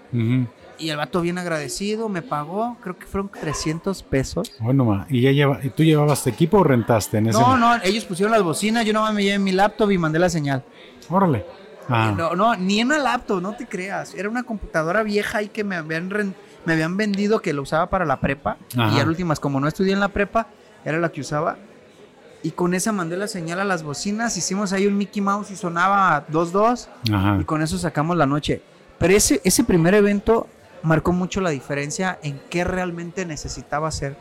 Y el vato bien agradecido, me pagó, creo que fueron 300 pesos. Bueno, ¿y, ya lleva, ¿y tú llevabas tu equipo o rentaste en ese No, no, ellos pusieron las bocinas, yo nomás me llevé mi laptop y mandé la señal. Órale. Ah. No, no, ni en una laptop, no te creas. Era una computadora vieja ahí que me habían, me habían vendido que lo usaba para la prepa. Y a últimas, como no estudié en la prepa, era la que usaba. Y con esa mandé la señal a las bocinas, hicimos ahí un Mickey Mouse y sonaba 2-2. Y con eso sacamos la noche. Pero ese, ese primer evento marcó mucho la diferencia en qué realmente necesitaba hacer.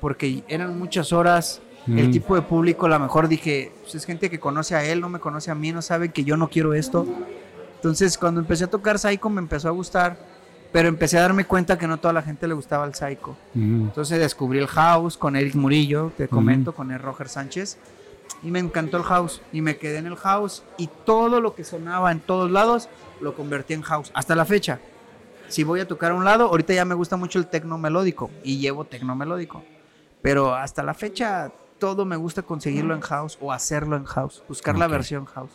Porque eran muchas horas, el tipo de público, a lo mejor dije, pues es gente que conoce a él, no me conoce a mí, no sabe que yo no quiero esto. Entonces, cuando empecé a tocar Psycho me empezó a gustar, pero empecé a darme cuenta que no toda la gente le gustaba el Psycho. Entonces descubrí el House con Eric Murillo, te comento, con el Roger Sánchez, y me encantó el House, y me quedé en el House, y todo lo que sonaba en todos lados lo convertí en House, hasta la fecha si voy a tocar a un lado, ahorita ya me gusta mucho el tecno melódico y llevo tecno melódico. Pero hasta la fecha todo me gusta conseguirlo en house o hacerlo en house, buscar la versión house.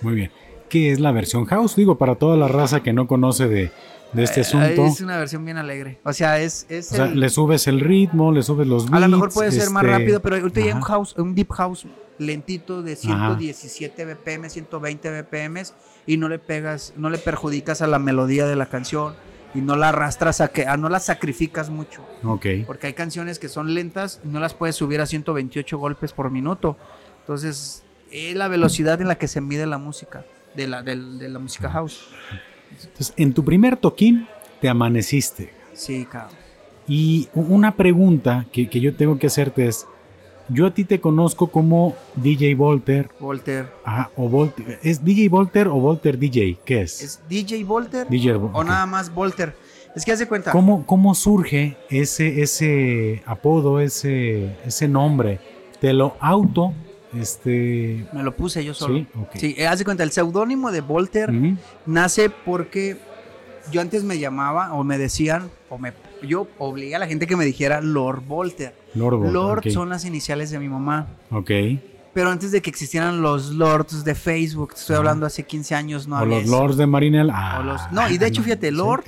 Muy bien. ¿Qué es la versión house? Digo, para toda la raza que no conoce de, este eh, asunto. Es una versión bien alegre. O sea, es. es o sea, le subes el ritmo, le subes los beats. A lo mejor puede ser más este, rápido, pero ahorita ya un house, un deep house lentito de 117 BPM, 120 BPM y no le pegas, no le perjudicas a la melodía de la canción y no la arrastras a que, a no la sacrificas mucho. Ok. Porque hay canciones que son lentas y no las puedes subir a 128 golpes por minuto. Entonces, es la velocidad en la que se mide la música, de la, de, la música house. Entonces, en tu primer toquín te amaneciste. Sí, cabrón. Y una pregunta que, que yo tengo que hacerte es, yo a ti te conozco como DJ Volter. Volter. Ah, o Volter. ¿Es DJ Volter o Volter DJ? ¿Qué es? ¿Es DJ Volter? DJ, o nada más Volter. Es que hace cuenta. ¿Cómo, cómo surge ese, ese apodo, ese, ese nombre? ¿Te lo auto este... Me lo puse yo solo. Sí, okay. sí hace cuenta, el seudónimo de Volter nace porque yo antes me llamaba o me decían, o me, yo obligué a la gente que me dijera Lord Volter. Lord, Lord son las iniciales de mi mamá. Ok. Pero antes de que existieran los lords de Facebook, estoy hablando hace 15 años, no O los lords de Marinel. Ah, no, y de hecho, fíjate, lord,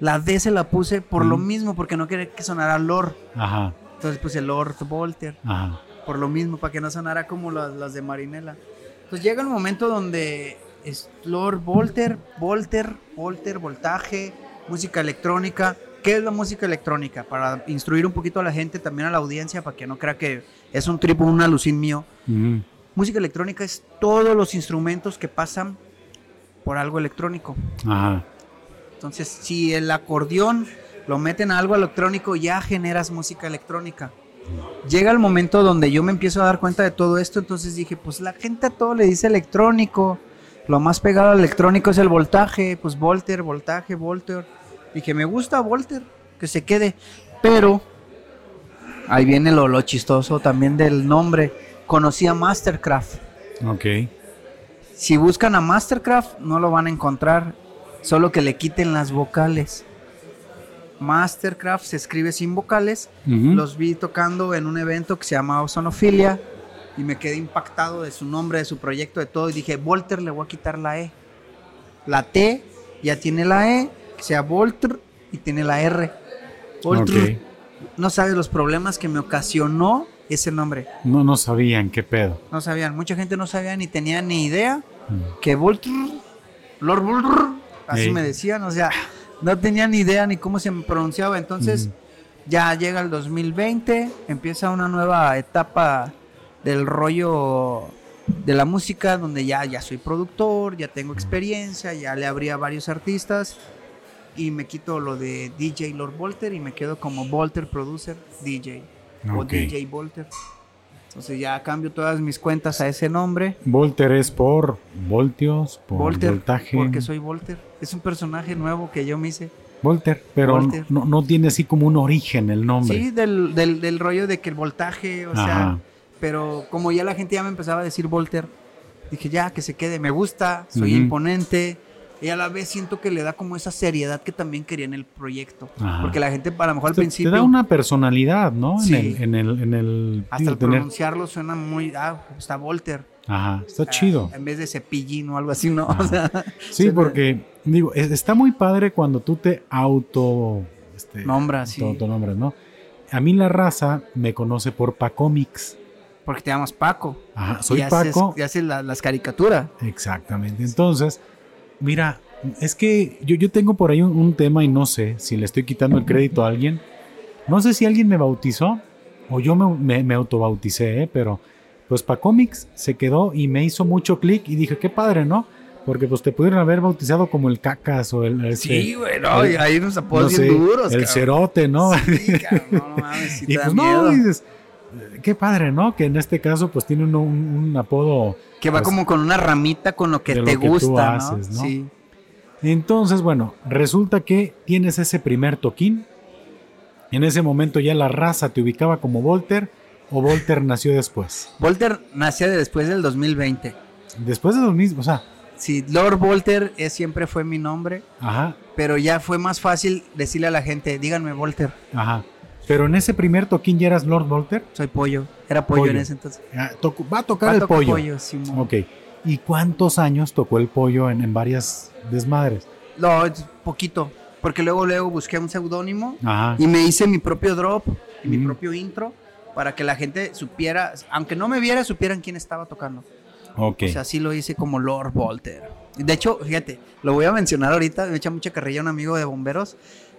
la D se la puse por lo mismo, porque no quería que sonara lord. Ajá. Entonces puse Lord Volter. Ajá. Por lo mismo, para que no sonara como las, de Marinela. Entonces llega el momento donde es Lord Volter, Volter, Volter, voltaje, música electrónica. ¿Qué es la música electrónica? Para instruir un poquito a la gente, también a la audiencia, para que no crea que es un trip o un alucín mío. Música electrónica es todos los instrumentos que pasan por algo electrónico. Ajá. Entonces, si el acordeón lo meten a algo electrónico, ya generas música electrónica. Llega el momento donde yo me empiezo a dar cuenta de todo esto, entonces dije, pues la gente a todo le dice electrónico. Lo más pegado al electrónico es el voltaje, pues volter, voltaje, volter. Dije, me gusta volter, que se quede. Pero ahí viene lo, lo chistoso también del nombre. Conocí a Mastercraft. Ok. Si buscan a Mastercraft, no lo van a encontrar. Solo que le quiten las vocales. Mastercraft se escribe sin vocales. Los vi tocando en un evento que se llama Ozonofilia y me quedé impactado de su nombre, de su proyecto, de todo. Y dije, Volter, le voy a quitar la E. La T ya tiene la E, que sea Volter y tiene la R. Volter. No sabes los problemas que me ocasionó ese nombre. No, no sabían qué pedo. No sabían. Mucha gente no sabía ni tenía ni idea mm. que Volter, Lord Volter, así me decían. O sea, no tenía ni idea ni cómo se pronunciaba. Entonces, ya llega el 2020, empieza una nueva etapa del rollo de la música, donde ya, ya soy productor, ya tengo experiencia, ya le abrí a varios artistas y me quito lo de DJ Lord Volter y me quedo como Volter Producer DJ o DJ Volter. Entonces ya cambio todas mis cuentas a ese nombre. Volter es por voltios, por voltaje. Porque soy Volter. Es un personaje nuevo que yo me hice. Volter, pero No, tiene así como un origen el nombre. Sí, del, del, rollo de que el voltaje, o sea, pero como ya la gente ya me empezaba a decir Volter, dije ya que se quede, me gusta, soy imponente, y a la vez siento que le da como esa seriedad que también quería en el proyecto. Porque la gente, a lo mejor al principio. Te da una personalidad, ¿no? Sí. En el. En el, Hasta el pronunciarlo suena muy. Ah, está Volter. Ajá, está chido. En vez de cepillín o algo así, ¿no? O sea, sí, porque, digo, está muy padre cuando tú te auto. Este, nombras, sí. Autonombras, ¿no? A mí la raza me conoce por Pacomics. Porque te llamas Paco. Ajá, soy Paco. y haces las caricaturas. Exactamente. Entonces Mira, es que yo, yo tengo por ahí un, tema y no sé si le estoy quitando el crédito a alguien. No sé si alguien me bautizó o yo me, me, autobauticé, ¿eh? pero pues para cómics se quedó y me hizo mucho clic y dije, qué padre, ¿no? Porque pues te pudieron haber bautizado como el cacas o el... sí, güey, no, ahí nos apodos duros, El cerote, ¿no? Sí, no mames, y pues no, dices, qué padre, ¿no? Que en este caso pues tiene un, un apodo que va pues, como con una ramita con lo que te gusta, ¿no? Sí. Entonces, bueno, resulta que tienes ese primer toquín. En ese momento ya la raza te ubicaba como Volter o Volter nació después. Volter nació después del 2020. Después de 2000, o sea. Sí, Lord Volter es, siempre fue mi nombre. Ajá. Pero ya fue más fácil decirle a la gente, díganme Volter. Ajá. Pero en ese primer toquín ya eras Lord Volter. Soy pollo. Era pollo, en ese entonces. Ah, va a tocar el pollo. pollo ok. ¿Y cuántos años tocó el pollo en, varias desmadres? No, poquito. Porque luego, luego busqué un seudónimo y me hice mi propio drop y mi propio intro para que la gente supiera, aunque no me viera, supieran quién estaba tocando. Ok. O sea, así lo hice como Lord Volter. De hecho, fíjate, lo voy a mencionar ahorita. Me echa mucha carrilla un amigo de bomberos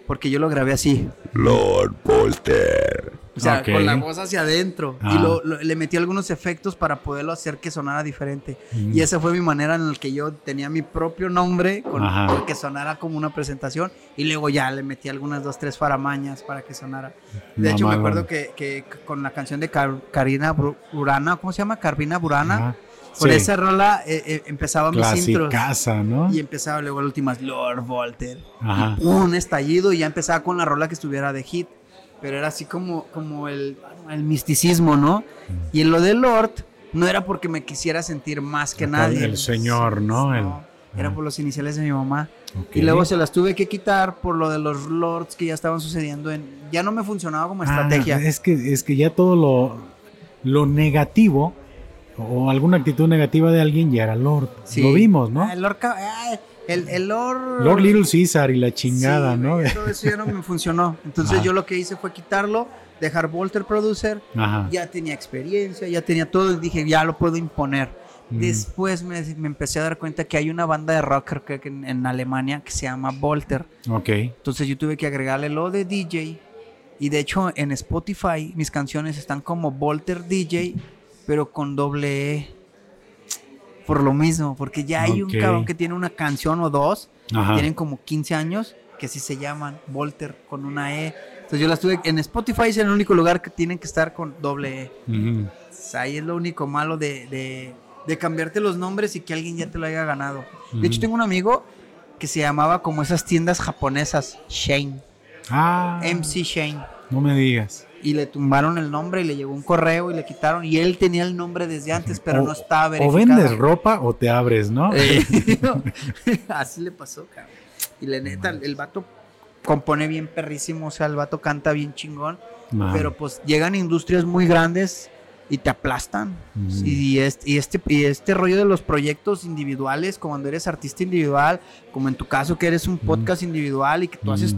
porque yo lo grabé así. Lord Polter. O sea, con la voz hacia adentro. Y ah. le metí algunos efectos para poderlo hacer que sonara diferente. Mm. Y esa fue mi manera en la que yo tenía mi propio nombre, con, que sonara como una presentación. Y luego ya le metí algunas dos, tres faramañas para que sonara. De hecho, me acuerdo que, con la canción de Karina Burana, ¿cómo se llama? Carvina Burana. Por esa rola eh, eh, empezaba mis intros. casa, ¿no? Y empezaba luego la última Lord Volter. Ajá. un estallido y ya empezaba con la rola que estuviera de hit. Pero era así como, como el, el misticismo, ¿no? Mm. Y en lo de Lord, no era porque me quisiera sentir más que nadie. El señor, ¿no? Era por los iniciales de mi mamá. Y luego se las tuve que quitar por lo de los lords que ya estaban sucediendo. En, ya no me funcionaba como ah, estrategia. es, que, es que ya todo lo, lo negativo o alguna actitud negativa de alguien ya era lord. Lo vimos, ¿no? Ah, el lord, el, lord... Lord Little Caesar y la chingada, ¿no? Todo eso ya no me funcionó. Entonces yo lo que hice fue quitarlo dejar Volter Producer, ya tenía experiencia, ya tenía todo, y dije, ya lo puedo imponer. Mm. Después me, empecé a dar cuenta que hay una banda de rock en, en, Alemania que se llama Volter. Ok. Entonces yo tuve que agregarle lo de DJ. Y de hecho en Spotify mis canciones están como Volter DJ, pero con doble E. Por lo mismo, porque ya hay un cabrón que tiene una canción o dos, tienen como 15 años, que sí se llaman Volter con una E. Entonces yo las tuve en Spotify, es el único lugar que tienen que estar con doble E. ahí es lo único malo de, cambiarte los nombres y que alguien ya te lo haya ganado. De hecho, tengo un amigo que se llamaba como esas tiendas japonesas, Shane. Ah. MC Shane. No me digas. Y le tumbaron el nombre y le llegó un correo y le quitaron. Y él tenía el nombre desde antes, pero no estaba verificado. O vendes ropa o te abres, ¿no? Eh, así le pasó, cabrón. Y la neta, el vato compone bien perrísimo, o sea, el vato canta bien chingón, pero pues llegan industrias muy grandes y te aplastan. Mm. Y, este, y, este, y este rollo de los proyectos individuales, como cuando eres artista individual, como en tu caso que eres un mm. podcast individual y que tú haces mm.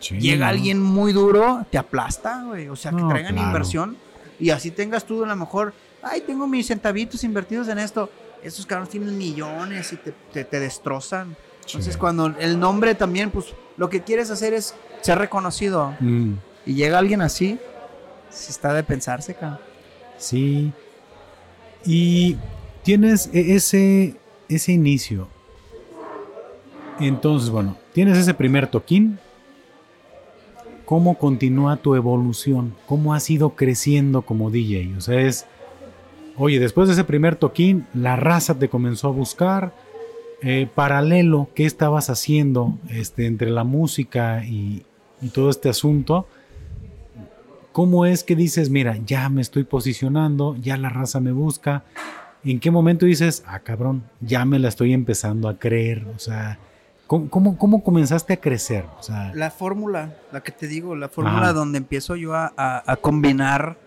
Llega alguien muy duro, te aplasta, güey. O sea, que traigan inversión y así tengas tú a lo mejor, ay, tengo mis centavitos invertidos en esto. Esos cabrones tienen millones y te, te destrozan. Entonces, cuando el nombre también, pues lo que quieres hacer es ser reconocido. Mm. Y llega alguien así, se está de pensarse, cabrón. Sí. Y tienes e-, ese, ese inicio. Entonces, bueno, tienes ese primer toquín. ¿Cómo continúa tu evolución? ¿Cómo has ido creciendo como DJ? O sea, es, oye, después de ese primer toquín, la raza te comenzó a buscar eh, paralelo, ¿qué estabas haciendo este, entre la música y, todo este asunto? ¿Cómo es que dices, mira, ya me estoy posicionando, ya la raza me busca? ¿En qué momento dices, ah, cabrón, ya me la estoy empezando a creer? O sea, ¿cómo, cómo, comenzaste a crecer? O sea, la fórmula, la que te digo, la fórmula donde empiezo yo a, a, combinar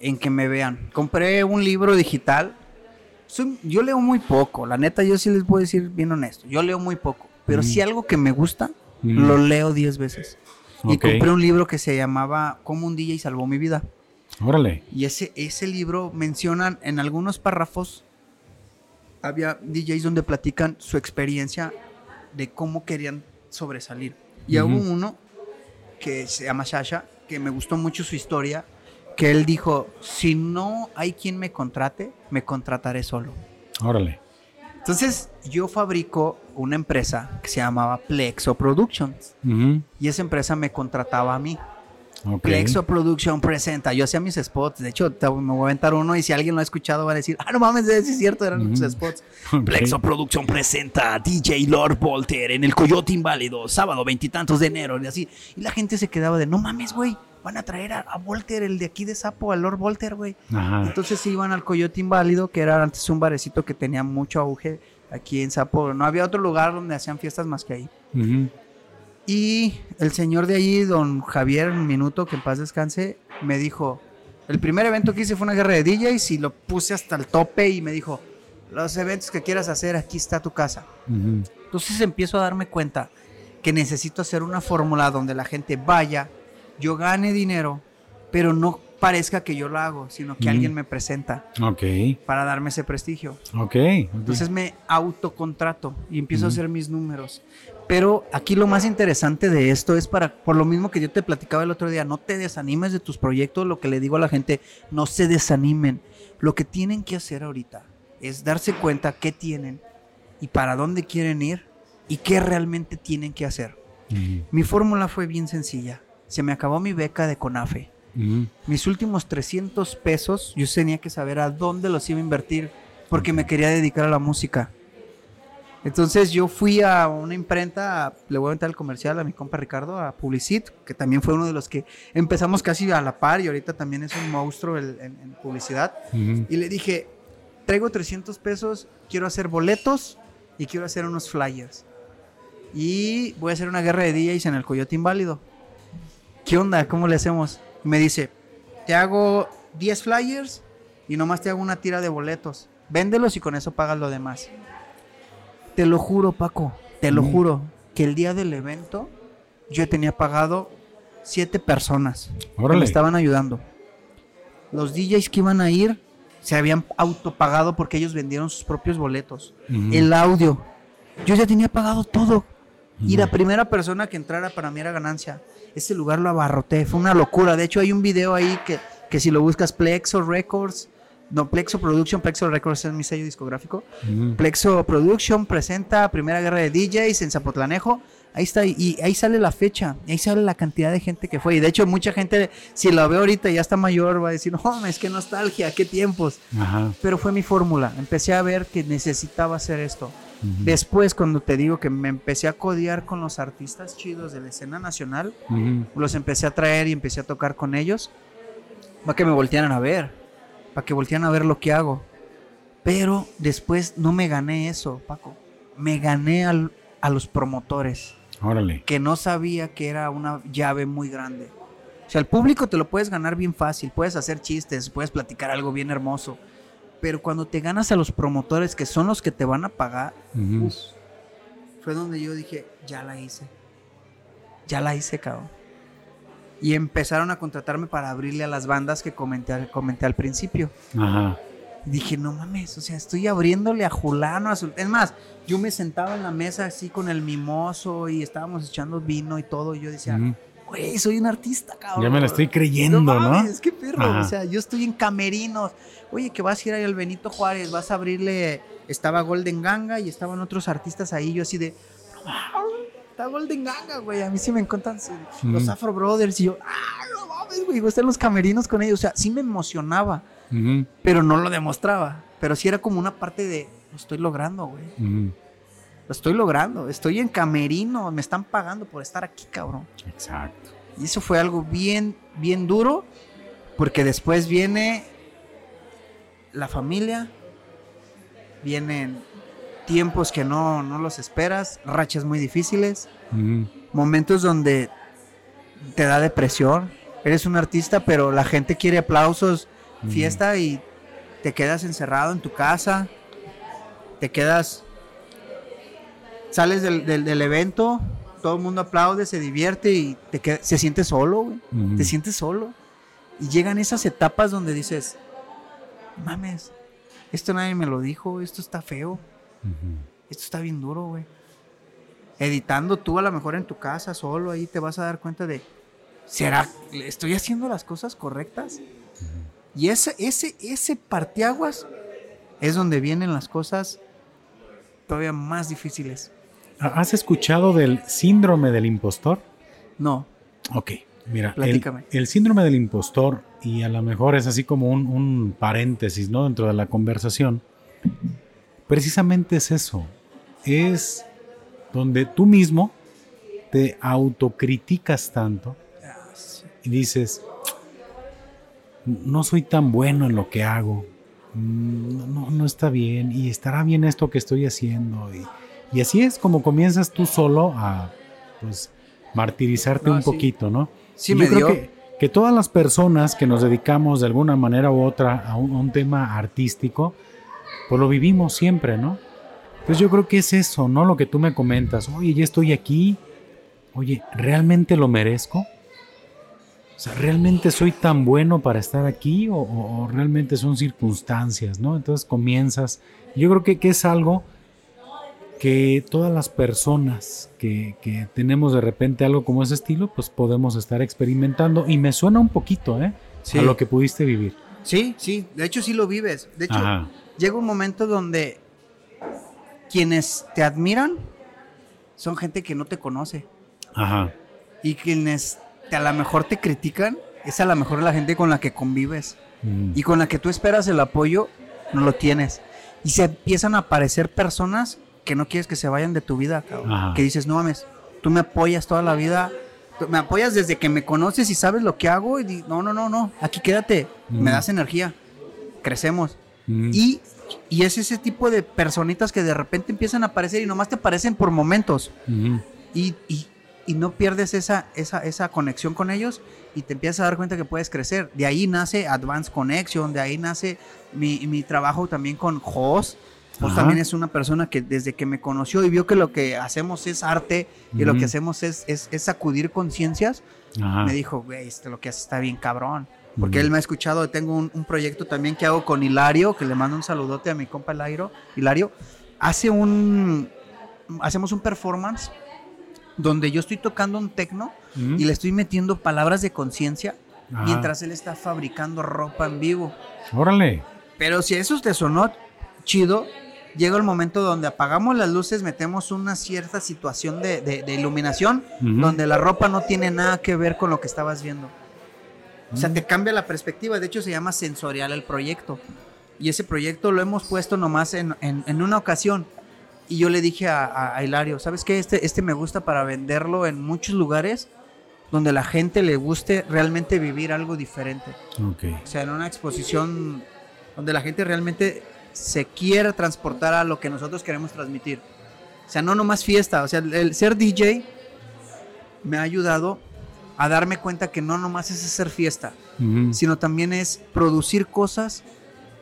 en que me vean. Compré un libro digital yo leo muy poco, la neta, yo sí les puedo decir bien honesto, yo leo muy poco, pero si algo que me gusta, lo leo 10 veces. Y compré un libro que se llamaba Cómo un DJ salvó mi vida. Órale. Y ese, ese libro mencionan en algunos párrafos, había DJs donde platican su experiencia de cómo querían sobresalir. Y hubo uno que se llama Sasha, que me gustó mucho su historia, que él dijo, si no hay quien me contrate, me contrataré solo. Órale. Entonces yo fabrico una empresa que se llamaba Plexo Productions y esa empresa me contrataba a mí. Plexo Production presenta. Yo hacía mis spots. De hecho, me voy a aventar uno y si alguien lo ha escuchado va a decir, ah, no mames, es cierto, eran mis spots. Plexo Production presenta DJ Lord Volter en el Coyote Inválido, sábado veintitantos de enero y así. Y la gente se quedaba de, no mames, güey van a traer a, Volter, el de aquí de Sapo, a Lord Volter, güey. Entonces iban al Coyote Inválido, que era antes un barecito que tenía mucho auge aquí en Sapo. No había otro lugar donde hacían fiestas más que ahí. Y el señor de allí, don Javier Minuto, que en paz descanse, me dijo, el primer evento que hice fue una guerra de DJs y lo puse hasta el tope y me dijo, los eventos que quieras hacer, aquí está tu casa. Entonces empiezo a darme cuenta que necesito hacer una fórmula donde la gente vaya, yo gane dinero, pero no parezca que yo lo hago, sino que alguien me presenta. Ok. Para darme ese prestigio. Ok. Entonces me autocontrato y empiezo a hacer mis números. Pero aquí lo más interesante de esto es para, por lo mismo que yo te platicaba el otro día, no te desanimes de tus proyectos, lo que le digo a la gente, no se desanimen. Lo que tienen que hacer ahorita es darse cuenta qué tienen y para dónde quieren ir y qué realmente tienen que hacer. Mi fórmula fue bien sencilla se me acabó mi beca de CONAFE. Mis últimos 300 pesos, yo tenía que saber a dónde los iba a invertir porque me quería dedicar a la música. Entonces yo fui a una imprenta, le voy a entrar el comercial a mi compa Ricardo, a Publicit, que también fue uno de los que empezamos casi a la par y ahorita también es un monstruo en, publicidad. Y le dije, traigo 300 pesos, quiero hacer boletos y quiero hacer unos flyers. Y voy a hacer una guerra de DJs en el Coyote Inválido. ¿Qué onda? ¿Cómo le hacemos? Me dice, te hago 10 flyers y nomás te hago una tira de boletos. Véndelos y con eso pagas lo demás. Te lo juro, Paco, te lo juro, que el día del evento yo tenía pagado siete personas que me estaban ayudando. Los DJs que iban a ir se habían autopagado porque ellos vendieron sus propios boletos. El audio. Yo ya tenía pagado todo. Y la primera persona que entrara para mí era ganancia. Ese lugar lo abarroté. Fue una locura. De hecho, hay un video ahí que, que si lo buscas, Plexo Records, no, Plexo Production, Plexo Records es mi sello discográfico. Plexo Production presenta Primera Guerra de DJs en Zapotlanejo. Ahí está, y ahí sale la fecha, ahí sale la cantidad de gente que fue. Y de hecho, mucha gente, si la ve ahorita ya está mayor, va a decir, no, es que nostalgia, qué tiempos. Pero fue mi fórmula. Empecé a ver que necesitaba hacer esto. Después, cuando te digo que me empecé a codear con los artistas chidos de la escena nacional, los empecé a traer y empecé a tocar con ellos, para que me voltearan a ver para que voltearan a ver lo que hago. Pero después no me gané eso, Paco. Me gané a los promotores. Órale. Que no sabía que era una llave muy grande. O sea, el público te lo puedes ganar bien fácil, puedes hacer chistes, puedes platicar algo bien hermoso. Pero cuando te ganas a los promotores, que son los que te van a pagar, fue donde yo dije, ya la hice. Ya la hice, cabrón y empezaron a contratarme para abrirle a las bandas que comenté, comenté al principio. Ajá. dije, no mames, o sea, estoy abriéndole a Julano. A Es más, yo me sentaba en la mesa así con el mimoso y estábamos echando vino y todo. Y yo decía, güey, soy un artista, cabrón. Ya me lo estoy creyendo, ¿no? Mames, Es que perro, o sea, yo estoy en camerinos. Oye, que vas a ir ahí al Benito Juárez, vas a abrirle. Estaba Golden Ganga y estaban otros artistas ahí. Yo así de, Está Golden Ganga, güey. A mí sí me encantan los Afro Brothers. Y yo, ah, no mames, güey. Estar en los camerinos con ellos. O sea, sí me emocionaba. Pero no lo demostraba. Pero sí era como una parte de, lo estoy logrando, güey. Lo estoy logrando. Estoy en camerino. Me están pagando por estar aquí, cabrón. Exacto. Y eso fue algo bien, bien duro. Porque después viene la familia. Vienen tiempos que no, no los esperas, rachas muy difíciles, momentos donde te da depresión. Eres un artista, pero la gente quiere aplausos, fiesta y te quedas encerrado en tu casa, te quedas, sales del, del, evento, todo el mundo aplaude, se divierte y te se siente solo, te sientes solo. Y llegan esas etapas donde dices, mames, esto nadie me lo dijo, esto está feo. Esto está bien duro, güey. Editando tú a lo mejor en tu casa solo, ahí te vas a dar cuenta de, ¿será, estoy haciendo las cosas correctas? Y ese, ese, ese parteaguas es donde vienen las cosas todavía más difíciles. ¿Has escuchado del síndrome del impostor? No. Ok, mira, el, síndrome del impostor, y a lo mejor es así como un, un paréntesis, ¿no? Dentro de la conversación, precisamente es eso. Es donde tú mismo te autocriticas tanto y dices, no soy tan bueno en lo que hago, no, no está bien y estará bien esto que estoy haciendo. Y, así es como comienzas tú solo a pues, martirizarte un poquito, ¿no? Sí, me creo que, que, todas las personas que nos dedicamos de alguna manera u otra a un tema artístico, pues lo vivimos siempre, ¿no? Pues yo creo que es eso, ¿no? Lo que tú me comentas, oye, ya estoy aquí, oye, ¿realmente lo merezco? O sea, ¿realmente soy tan bueno para estar aquí o, realmente son circunstancias, ¿no? Entonces comienzas, yo creo que, que es algo que todas las personas que, que, tenemos de repente algo como ese estilo, pues podemos estar experimentando y me suena un poquito, ¿eh? A lo que pudiste vivir. Sí, sí, de hecho sí lo vives. De hecho, llega un momento donde quienes te admiran son gente que no te conoce. Ajá. Y quienes te, a lo mejor te critican es a lo mejor la gente con la que convives. Mm. Y con la que tú esperas el apoyo, no lo tienes. Y se empiezan a aparecer personas que no quieres que se vayan de tu vida, cabrón. Que dices, no mames, tú me apoyas toda la vida, me apoyas desde que me conoces y sabes lo que hago y no, no, no, no, aquí quédate, me das energía, crecemos. Y, y, es ese tipo de personitas que de repente empiezan a aparecer y nomás te aparecen por momentos. y, y, y, no pierdes esa, esa, esa conexión con ellos y te empiezas a dar cuenta que puedes crecer. De ahí nace Advanced Connection, de ahí nace mi, mi trabajo también con Jos pues también es una persona que desde que me conoció y vio que lo que hacemos es arte y lo que hacemos es, es, sacudir conciencias, me dijo, güey, este, lo que haces está bien cabrón. Porque él me ha escuchado, tengo un, proyecto también que hago con Hilario, que le mando un saludote a mi compa Hilario. Hilario hace un, hacemos un performance donde yo estoy tocando un tecno y le estoy metiendo palabras de conciencia mientras él está fabricando ropa en vivo. Órale. Pero si eso te sonó chido, llega el momento donde apagamos las luces, metemos una cierta situación de, iluminación, donde la ropa no tiene nada que ver con lo que estabas viendo. O sea, te cambia la perspectiva. De hecho, se llama sensorial el proyecto. Y ese proyecto lo hemos puesto nomás en, una ocasión. Y yo le dije a, Hilario, ¿sabes qué? Este, este me gusta para venderlo en muchos lugares donde la gente le guste realmente vivir algo diferente. O sea, en una exposición donde la gente realmente se quiere transportar a lo que nosotros queremos transmitir. O sea, no nomás fiesta, o sea, el ser DJ me ha ayudado a darme cuenta que no nomás es hacer fiesta, sino también es producir cosas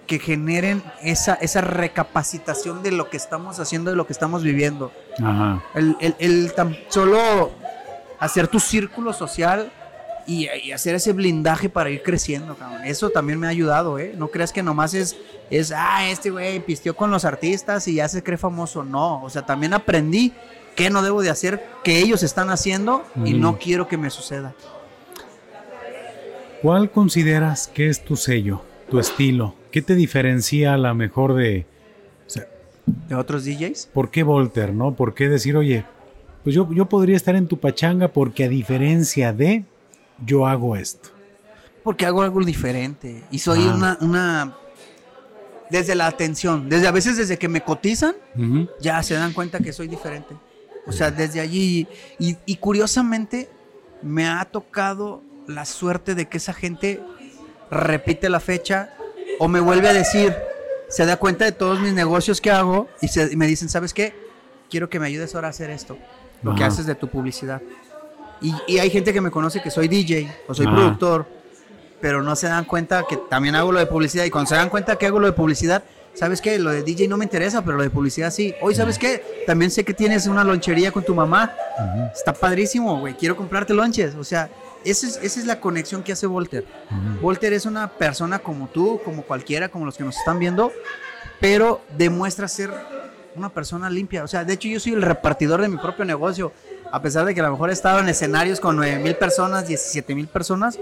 que generen esa, esa recapacitación de lo que estamos haciendo, de lo que estamos viviendo. El, el, tan solo hacer tu círculo social y, hacer ese blindaje para ir creciendo, cabrón. Eso también me ha ayudado, ¿eh? No creas que nomás es, es ah, este güey pistió con los artistas y ya se cree famoso. No, o sea, también aprendí qué no debo de hacer, que ellos están haciendo y no quiero que me suceda. ¿Cuál consideras que es tu sello, tu estilo? ¿Qué te diferencia a la mejor de... ¿De otros DJs? ¿Por qué Volter, no? ¿Por qué decir, oye, pues yo, yo podría estar en tu pachanga porque a diferencia de yo hago esto? Porque hago algo diferente y soy una, una, desde la atención, desde a veces desde que me cotizan, ya se dan cuenta que soy diferente. O sea, desde allí y, y, curiosamente me ha tocado la suerte de que esa gente repite la fecha o me vuelve a decir, se da cuenta de todos mis negocios que hago y, se, me dicen, ¿sabes qué? Quiero que me ayudes ahora a hacer esto, lo que haces de tu publicidad. Y, hay gente que me conoce que soy DJ o soy productor, pero no se dan cuenta que también hago lo de publicidad. Y cuando se dan cuenta que hago lo de publicidad, ¿sabes qué? Lo de DJ no me interesa, pero lo de publicidad sí. Hoy, ¿sabes qué? También sé que tienes una lonchería con tu mamá. Está padrísimo, güey. Quiero comprarte lonches. O sea, esa es, esa es la conexión que hace Volter. Volter es una persona como tú, como cualquiera, como los que nos están viendo, pero demuestra ser una persona limpia. O sea, de hecho, yo soy el repartidor de mi propio negocio a pesar de que a lo mejor he estado en escenarios con 9 mil personas, 17 mil personas,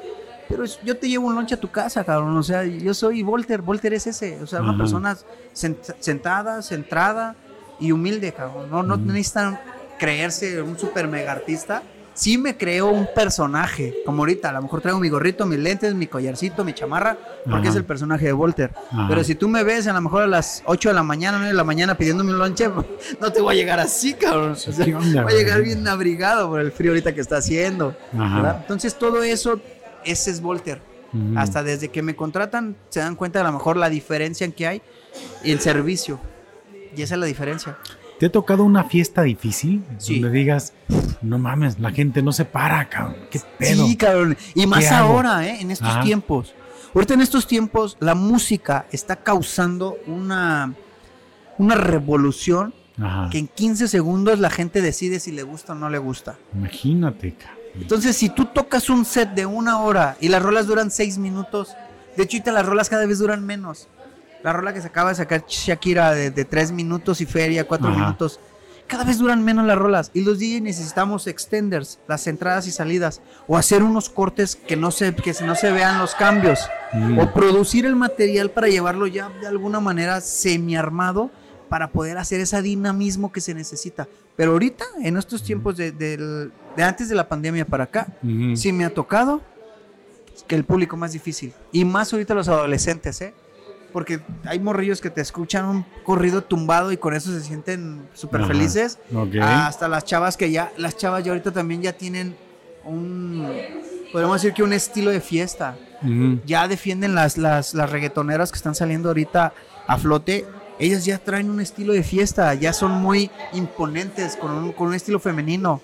pero yo te llevo un lunch a tu casa, cabrón. O sea, yo soy Volter, Volter es ese, o sea, una persona sentada, centrada y humilde, cabrón. No, no necesitan creerse un super mega artista sí me creo un personaje, como ahorita, a lo mejor traigo mi gorrito, mis lentes, mi collarcito, mi chamarra, porque es el personaje de Volter. Pero si tú me ves a lo mejor a las 8 de la mañana, 9 de la mañana pidiéndome un lonche, no te voy a llegar así, cabrón. voy a llegar bien abrigado por el frío ahorita que está haciendo. Entonces todo eso, ese es Volter. Hasta desde que me contratan se dan cuenta a lo mejor la diferencia en que hay y el servicio. Y esa es la diferencia. ¿Te ha tocado una fiesta difícil? Sí. Donde digas, no mames, la gente no se para, cabrón. ¿Qué pedo? Sí, cabrón. Y más ahora, ¿eh? En estos tiempos. Ahorita en estos tiempos, la música está causando una, una revolución que en 15 segundos la gente decide si le gusta o no le gusta. Imagínate, cabrón. Entonces, si tú tocas un set de una hora y las rolas duran 6 minutos, de hecho, ahorita las rolas cada vez duran menos. La rola que se acaba de sacar Shakira de, de 3 minutos y Feria, 4 minutos. Cada vez duran menos las rolas. Y los DJs necesitamos extenders, las entradas y salidas. O hacer unos cortes que no se, que no se vean los cambios. Mm. O producir el material para llevarlo ya de alguna manera semi-armado para poder hacer ese dinamismo que se necesita. Pero ahorita, en estos tiempos de, antes de la pandemia para acá, sí me ha tocado que el público más difícil. Y más ahorita los adolescentes, ¿eh? porque hay morrillos que te escuchan un corrido tumbado y con eso se sienten súper felices. Hasta las chavas que ya, las chavas ya ahorita también ya tienen un, podemos decir que un estilo de fiesta. Ya defienden las, las, las reggaetoneras que están saliendo ahorita a flote. Ellas ya traen un estilo de fiesta, ya son muy imponentes con un, con un estilo femenino.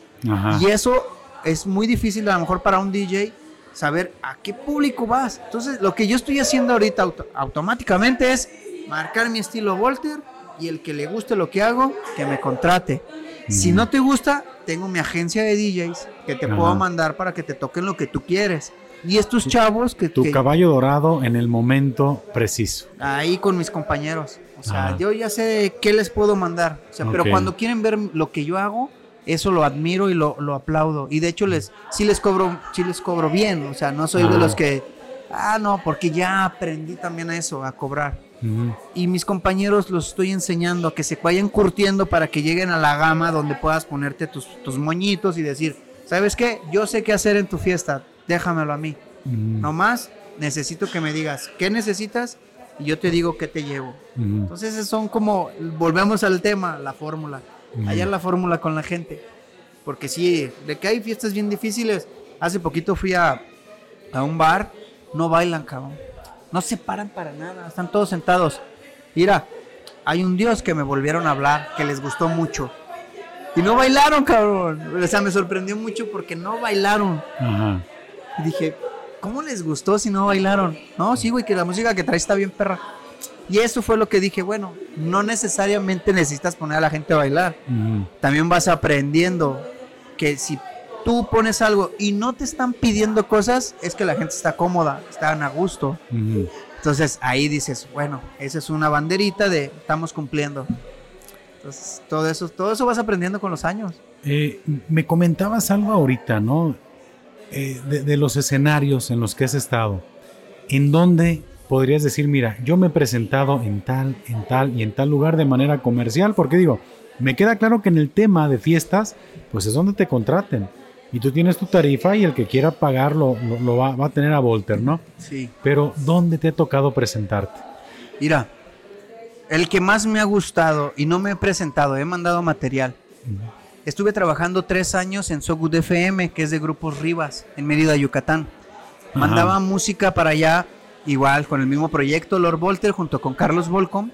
Y eso es muy difícil a lo mejor para un DJ saber a qué público vas. Entonces, lo que yo estoy haciendo ahorita automáticamente es marcar mi estilo Volter y el que le guste lo que hago, que me contrate. Si no te gusta, tengo mi agencia de DJs que te puedo mandar para que te toquen lo que tú quieres. Y estos chavos que... Tu caballo dorado en el momento preciso. Ahí con mis compañeros. O sea, yo ya sé qué les puedo mandar. O sea, pero cuando quieren ver lo que yo hago, eso lo admiro y lo, aplaudo. Y de hecho les, sí les cobro, sí les cobro bien. O sea, no soy de los que, ah, no, porque ya aprendí también a eso, a cobrar. Y mis compañeros los estoy enseñando a que se vayan curtiendo para que lleguen a la gama donde puedas ponerte tus, tus moñitos y decir, ¿sabes qué? Yo sé qué hacer en tu fiesta, déjamelo a mí. No más necesito que me digas, ¿qué necesitas? Y yo te digo qué te llevo. Entonces son como, volvemos al tema, la fórmula hallar la fórmula con la gente. Porque sí, de que hay fiestas bien difíciles. Hace poquito fui a, a un bar, no bailan, cabrón. No se paran para nada, están todos sentados. Mira, hay un dios que me volvieron a hablar, que les gustó mucho. Y no bailaron, cabrón. O sea, me sorprendió mucho porque no bailaron. Y dije, ¿cómo les gustó si no bailaron? No, sí, güey, que la música que traes está bien perra. Y eso fue lo que dije, bueno, no necesariamente necesitas poner a la gente a bailar. También vas aprendiendo que si tú pones algo y no te están pidiendo cosas, es que la gente está cómoda, están a gusto. Entonces ahí dices, bueno, esa es una banderita de estamos cumpliendo. Entonces todo eso, todo eso vas aprendiendo con los años. Eh, me comentabas algo ahorita, ¿no? Eh, de, de, los escenarios en los que has estado. ¿En dónde podrías decir, mira, yo me he presentado en tal, en tal y en tal lugar de manera comercial, porque digo, me queda claro que en el tema de fiestas, pues es donde te contraten. Y tú tienes tu tarifa y el que quiera pagarlo lo, va, a tener a Volter, ¿no? Sí. Pero ¿dónde te ha tocado presentarte? Mira, el que más me ha gustado y no me he presentado, he mandado material. Estuve trabajando tres años en Sogud FM, que es de Grupos Rivas, en Mérida, Yucatán. Mandaba música para allá igual con el mismo proyecto, Lord Volter junto con Carlos Volcom,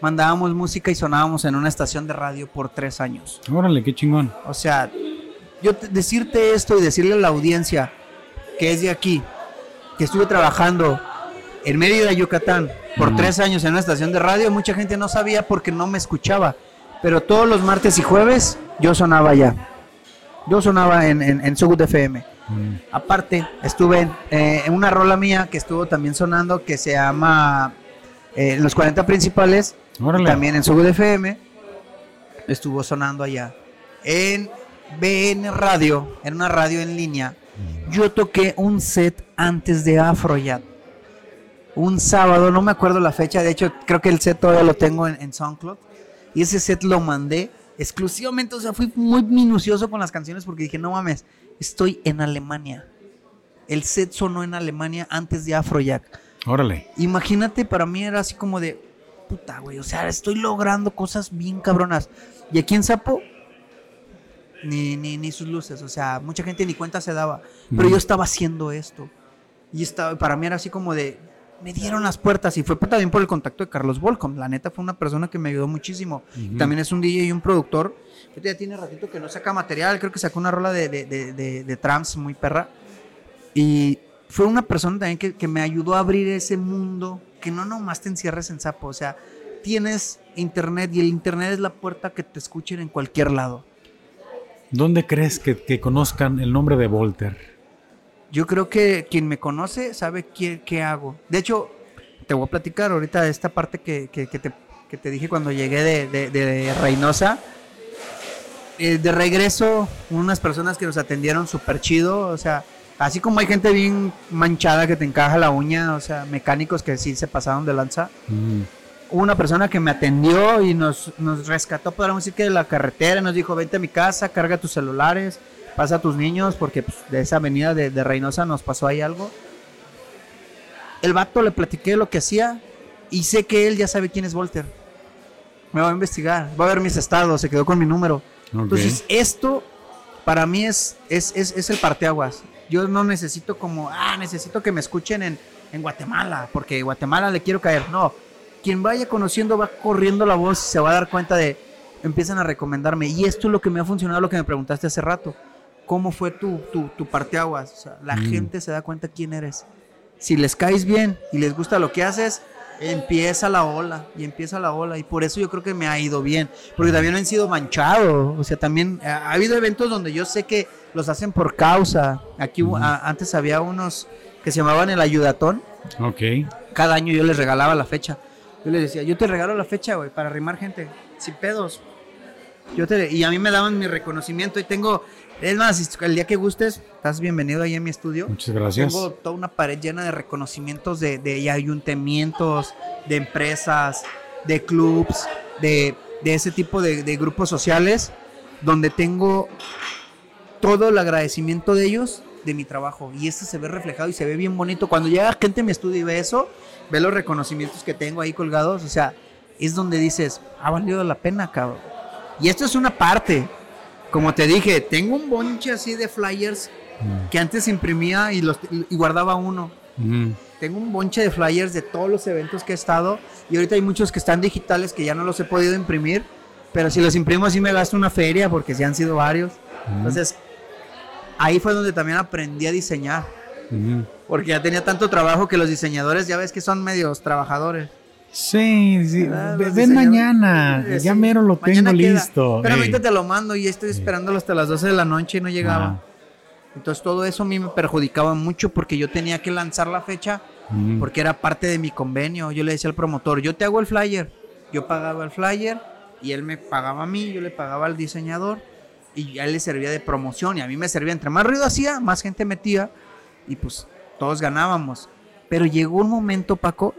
mandábamos música y sonábamos en una estación de radio por tres años. Órale, qué chingón. O sea, yo decirte esto y decirle a la audiencia que es de aquí, que estuve trabajando en Mérida, Yucatán, por tres años en una estación de radio, mucha gente no sabía porque no me escuchaba. Pero todos los martes y jueves yo sonaba allá. Yo sonaba en, en, en FM. Mm. Aparte, estuve eh, en una rola mía que estuvo también sonando que se llama eh, Los 40 Principales. También en Sugud FM. Estuvo sonando allá. En BN Radio, en una radio en línea. Mm. Yo toqué un set antes de Afroyat. Un sábado, no me acuerdo la fecha. De hecho, creo que el set todavía lo tengo en, en SoundCloud. Y ese set lo mandé exclusivamente, o sea, fui muy minucioso con las canciones porque dije, no mames, estoy en Alemania. El set sonó en Alemania antes de Afrojack. Órale. Imagínate, para mí era así como de, puta, güey, o sea, estoy logrando cosas bien cabronas. Y aquí en Sapo, ni, ni, ni sus luces, o sea, mucha gente ni cuenta se daba. Pero yo estaba haciendo esto. Y estaba, para mí era así como de, me dieron las puertas y fue también por el contacto de Carlos Volcom. La neta fue una persona que me ayudó muchísimo. También es un DJ y un productor. Ya tiene ratito que no saca material. Creo que sacó una rola de, de, trams muy perra. Y fue una persona también que, me ayudó a abrir ese mundo que no nomás te encierres en sapo. O sea, tienes internet y el internet es la puerta que te escuchen en cualquier lado. ¿Dónde crees que, que conozcan el nombre de Volter? Yo creo que quien me conoce sabe qué, qué hago. De hecho, te voy a platicar ahorita de esta parte que, que, te, que te, dije cuando llegué de, de, de Reynosa. Eh, de regreso, unas personas que nos atendieron súper chido, o sea, así como hay gente bien manchada que te encaja la uña, o sea, mecánicos que sí se pasaron de lanza. Mm. una persona que me atendió y nos, nos rescató, podríamos decir que de la carretera, nos dijo, vente a mi casa, carga tus celulares, pasa a tus niños, porque pues, de esa avenida de, Reynosa nos pasó ahí algo. El vato le platiqué lo que hacía Y sé que él ya sabe quién es Volter. Me va a investigar, va a ver mis estados, se quedó con mi número. Entonces, esto para mí es, es, es, es, el parteaguas. Yo no necesito como, ah, necesito que me escuchen en, en Guatemala, porque Guatemala le quiero caer. No, quien vaya conociendo va corriendo la voz y se va a dar cuenta de, empiezan a recomendarme. Y esto es lo que me ha funcionado, lo que me preguntaste hace rato. ¿Cómo fue tu, tu, tu parteaguas? O sea, la mm. gente se da cuenta quién eres. Si les caes bien y les gusta lo que haces, empieza la ola y empieza la ola. Y por eso yo creo que me ha ido bien. Porque también han sido manchado. O sea, también ha, habido eventos donde yo sé que los hacen por causa. Aquí antes había unos que se llamaban el ayudatón. Ok. Cada año yo les regalaba la fecha. Yo les decía, yo te regalo la fecha, güey, para arrimar gente. Sin pedos. Yo te, y a mí me daban mi reconocimiento y tengo, es más, el día que gustes, estás bienvenido ahí en mi estudio. Muchas gracias. Tengo toda una pared llena de reconocimientos de, de ayuntamientos, de empresas, de clubs, de, de ese tipo de, de, grupos sociales, donde tengo todo el agradecimiento de ellos de mi trabajo. Y eso se ve reflejado y se ve bien bonito. Cuando llega gente a mi estudio y ve eso, ve los reconocimientos que tengo ahí colgados, o sea, es donde dices, ha valido la pena, cabrón. Y esto es una parte. Como te dije, tengo un bonche así de flyers mm. que antes imprimía y, los, y guardaba uno. Mm. Tengo un bonche de flyers de todos los eventos que he estado y ahorita hay muchos que están digitales que ya no los he podido imprimir, pero si los imprimo así me gasto una feria porque ya han sido varios. Mm. Entonces, ahí fue donde también aprendí a diseñar. Porque ya tenía tanto trabajo que los diseñadores ya ves que son medios trabajadores. Sí, sí. Ven mañana. Ya mero lo tengo listo. Pero ahorita te lo mando y estoy esperándolo hasta las 12 de la noche y no llegaba. Entonces todo eso a mí me perjudicaba mucho porque yo tenía que lanzar la fecha porque era parte de mi convenio. Yo le decía al promotor, yo te hago el flyer. Yo pagaba el flyer y él me pagaba a mí, yo le pagaba al diseñador y a él le servía de promoción y a mí me servía. Entre más ruido hacía, más gente metía y pues todos ganábamos. Pero llegó un momento, Paco,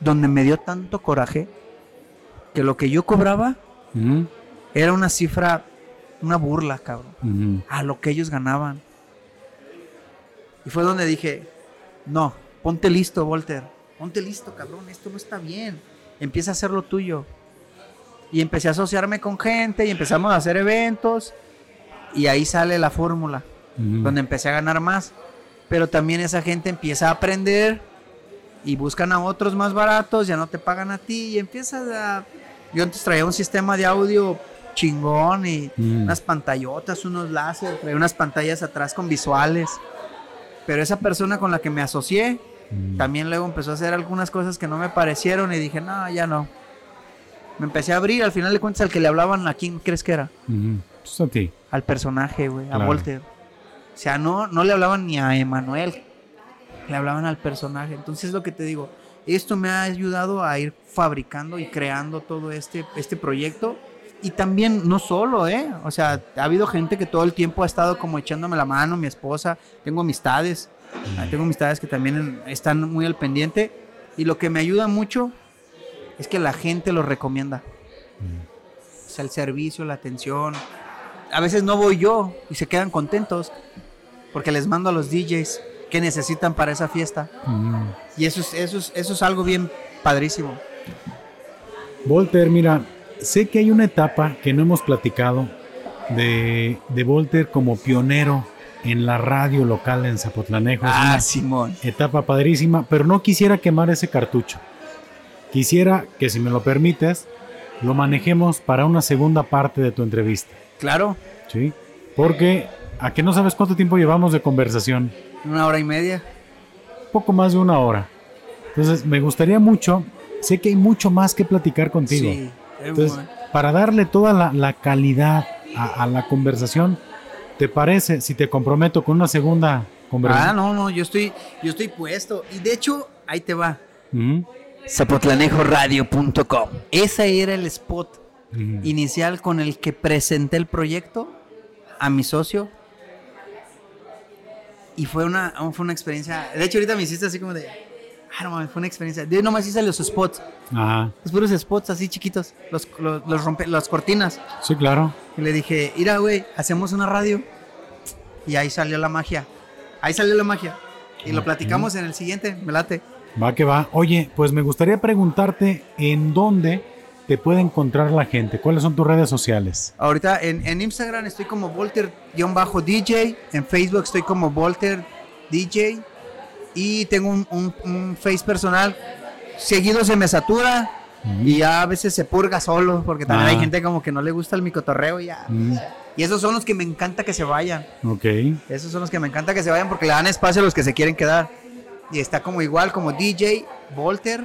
donde me dio tanto coraje que lo que yo cobraba era una cifra, una burla, cabrón, a lo que ellos ganaban. Y fue donde dije, no, ponte listo, Walter, ponte listo, cabrón, esto no está bien, empieza a hacer lo tuyo. Y empecé a asociarme con gente y empezamos a hacer eventos y ahí sale la fórmula, donde empecé a ganar más. Pero también esa gente empieza a aprender y buscan a otros más baratos, ya no te pagan a ti y empiezas a... Yo antes traía un sistema de audio chingón y mm. unas pantallotas, unos láser, traía unas pantallas atrás con visuales. Pero esa persona con la que me asocié, mm. también luego empezó a hacer algunas cosas que no me parecieron y dije, no, ya no. Me empecé a abrir, al final de cuentas, al que le hablaban, ¿a quién crees que era? Pues a ti. Al personaje, güey, a Walter. O sea, no, no le hablaban ni a Emanuel, le hablaban al personaje. Entonces es lo que te digo, esto me ha ayudado a ir fabricando y creando todo este, este proyecto. Y también, no solo, ¿eh? O sea, ha habido gente que todo el tiempo ha estado como echándome la mano, mi esposa, tengo amistades, ah, tengo amistades que también están muy al pendiente. Y lo que me ayuda mucho es que la gente lo recomienda. O sea, el servicio, la atención. A veces no voy yo y se quedan contentos porque les mando a los DJs que necesitan para esa fiesta. Y eso es, eso, es, eso es algo bien padrísimo. Volter, mira, sé que hay una etapa que no hemos platicado de, de Volter como pionero en la radio local en Zapotlanejo. Ah, Simón. Etapa padrísima, pero no quisiera quemar ese cartucho. Quisiera que, si me lo permites, lo manejemos para una segunda parte de tu entrevista. Claro. Sí, porque a que no sabes cuánto tiempo llevamos de conversación. Una hora y media. Poco más de una hora. Entonces, me gustaría mucho, sé que hay mucho más que platicar contigo. Sí, Entonces, para darle toda la, calidad a, la conversación, ¿te parece si te comprometo con una segunda conversación? Ah, no, no, yo estoy, yo estoy puesto. Y de hecho, ahí te va. Zapotlanejoradio.com. Ese era el spot inicial con el que presenté el proyecto a mi socio y fue una, fue una experiencia. De hecho, ahorita me hiciste así como de. Ah, no mames, fue una experiencia. Yo nomás hice los spots. Ajá. Los puros spots así chiquitos. Los, los, rompe, las cortinas. Sí, claro. Y le dije, mira, güey, hacemos una radio. Y ahí salió la magia. Ahí salió la magia. Y lo platicamos en el siguiente, me late. Va que va. Oye, pues me gustaría preguntarte en dónde te puede encontrar la gente. ¿Cuáles son tus redes sociales? Ahorita en, Instagram estoy como Volter-DJ, en Facebook estoy como Volter DJ y tengo un, face personal. Seguido se me satura y ya a veces se purga solo porque también hay ah. gente como que no le gusta el micotorreo y ya. Y esos son los que me encanta que se vayan. Ok. Esos son los que me encanta que se vayan porque le dan espacio a los que se quieren quedar. Y está como igual, como DJ, Volter.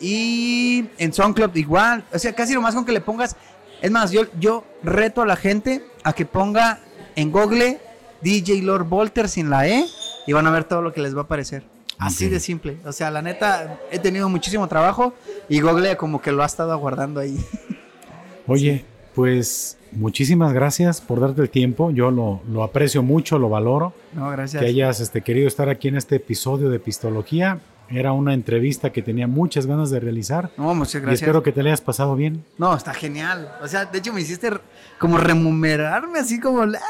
Y en SoundCloud igual. O sea, casi lo más con que le pongas. Es más, yo, yo reto a la gente a que ponga en Google DJ Lord Volter sin la E y van a ver todo lo que les va a aparecer. Así de simple. O sea, la neta, he tenido muchísimo trabajo y Google como que lo ha estado aguardando ahí. Oye, pues muchísimas gracias por darte el tiempo. Yo lo, lo, aprecio mucho, lo valoro. No, gracias. Que hayas este, querido estar aquí en este episodio de Pistología. Era una entrevista que tenía muchas ganas de realizar. No, muchas gracias. Y espero que te le hayas pasado bien. No, está genial. O sea, de hecho me hiciste como remunerarme así como la,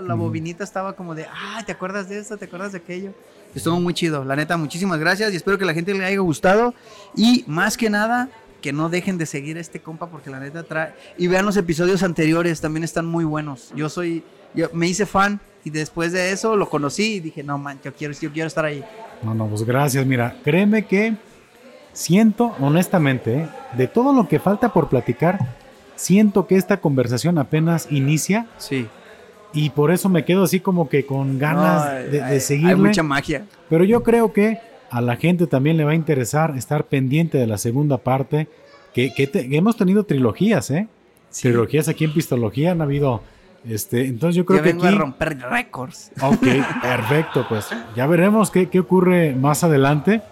la, bobinita estaba como de, ah, ¿te acuerdas de esto? ¿Te acuerdas de aquello? Estuvo muy chido. La neta, muchísimas gracias y espero que la gente le haya gustado. Y más que nada, que no dejen de seguir a este compa porque la neta trae... Y vean los episodios anteriores, también están muy buenos. Yo soy... Yo me hice fan y después de eso lo conocí y dije, no, man, yo quiero, yo quiero estar ahí. No, no, pues gracias. Mira, créeme que siento, honestamente, ¿eh? de todo lo que falta por platicar, siento que esta conversación apenas inicia. Sí. Y por eso me quedo así como que con ganas de, de seguirle. Hay mucha magia. Pero yo creo que a la gente también le va a interesar estar pendiente de la segunda parte. Que, hemos tenido trilogías, ¿eh? Trilogías aquí en Pistología han habido. Este, entonces yo creo que vengo a romper récords. Ok, perfecto, pues ya veremos qué, qué ocurre más adelante.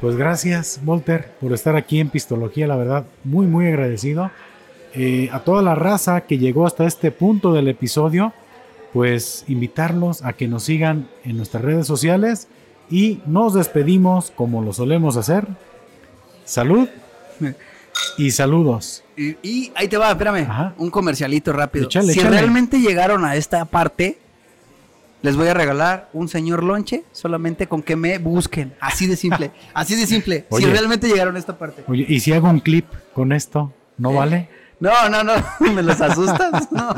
Pues gracias, Walter, por estar aquí en Pistología, la verdad, muy, muy agradecido. Eh, a toda la raza que llegó hasta este punto del episodio, pues invitarlos a que nos sigan en nuestras redes sociales y nos despedimos como lo solemos hacer. Salud y saludos. Y, ahí te va, espérame, un comercialito rápido. si realmente llegaron a esta parte, les voy a regalar un señor lonche solamente con que me busquen. Así de simple, así de simple. si realmente llegaron a esta parte. Oye, ¿y si hago un clip con esto? ¿No eh, vale? No, no, no, me los asustas. No,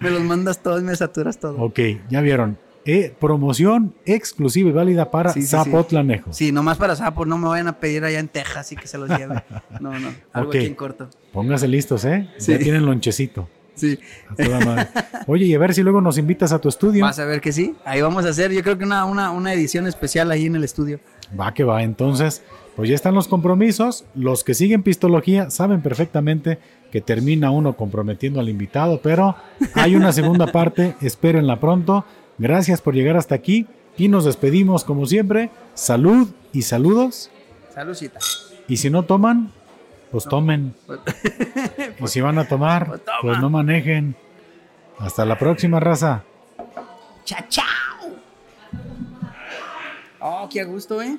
me, los mandas todos, me saturas todo. Ok, ya vieron. Eh, promoción exclusiva y válida para Zapotlanejo. Sí, nomás para Zapo, no me vayan a pedir allá en Texas y que se los lleve. No, no, algo aquí en corto. Póngase listos, ¿eh? Ya tienen lonchecito. Sí. Oye, y a ver si luego nos invitas a tu estudio. Vas a ver que sí. Ahí vamos a hacer, yo creo que una, una, una edición especial ahí en el estudio. Va que va. Entonces, pues ya están los compromisos. Los que siguen pistología saben perfectamente que termina uno comprometiendo al invitado, pero hay una segunda parte. Espérenla pronto. Gracias por llegar hasta aquí y nos despedimos como siempre. Salud y saludos. Saludcita. Y si no toman, pues tomen. y si van a tomar, pues, pues, no manejen. Hasta la próxima raza. Chao, chao. Oh, qué gusto, ¿eh?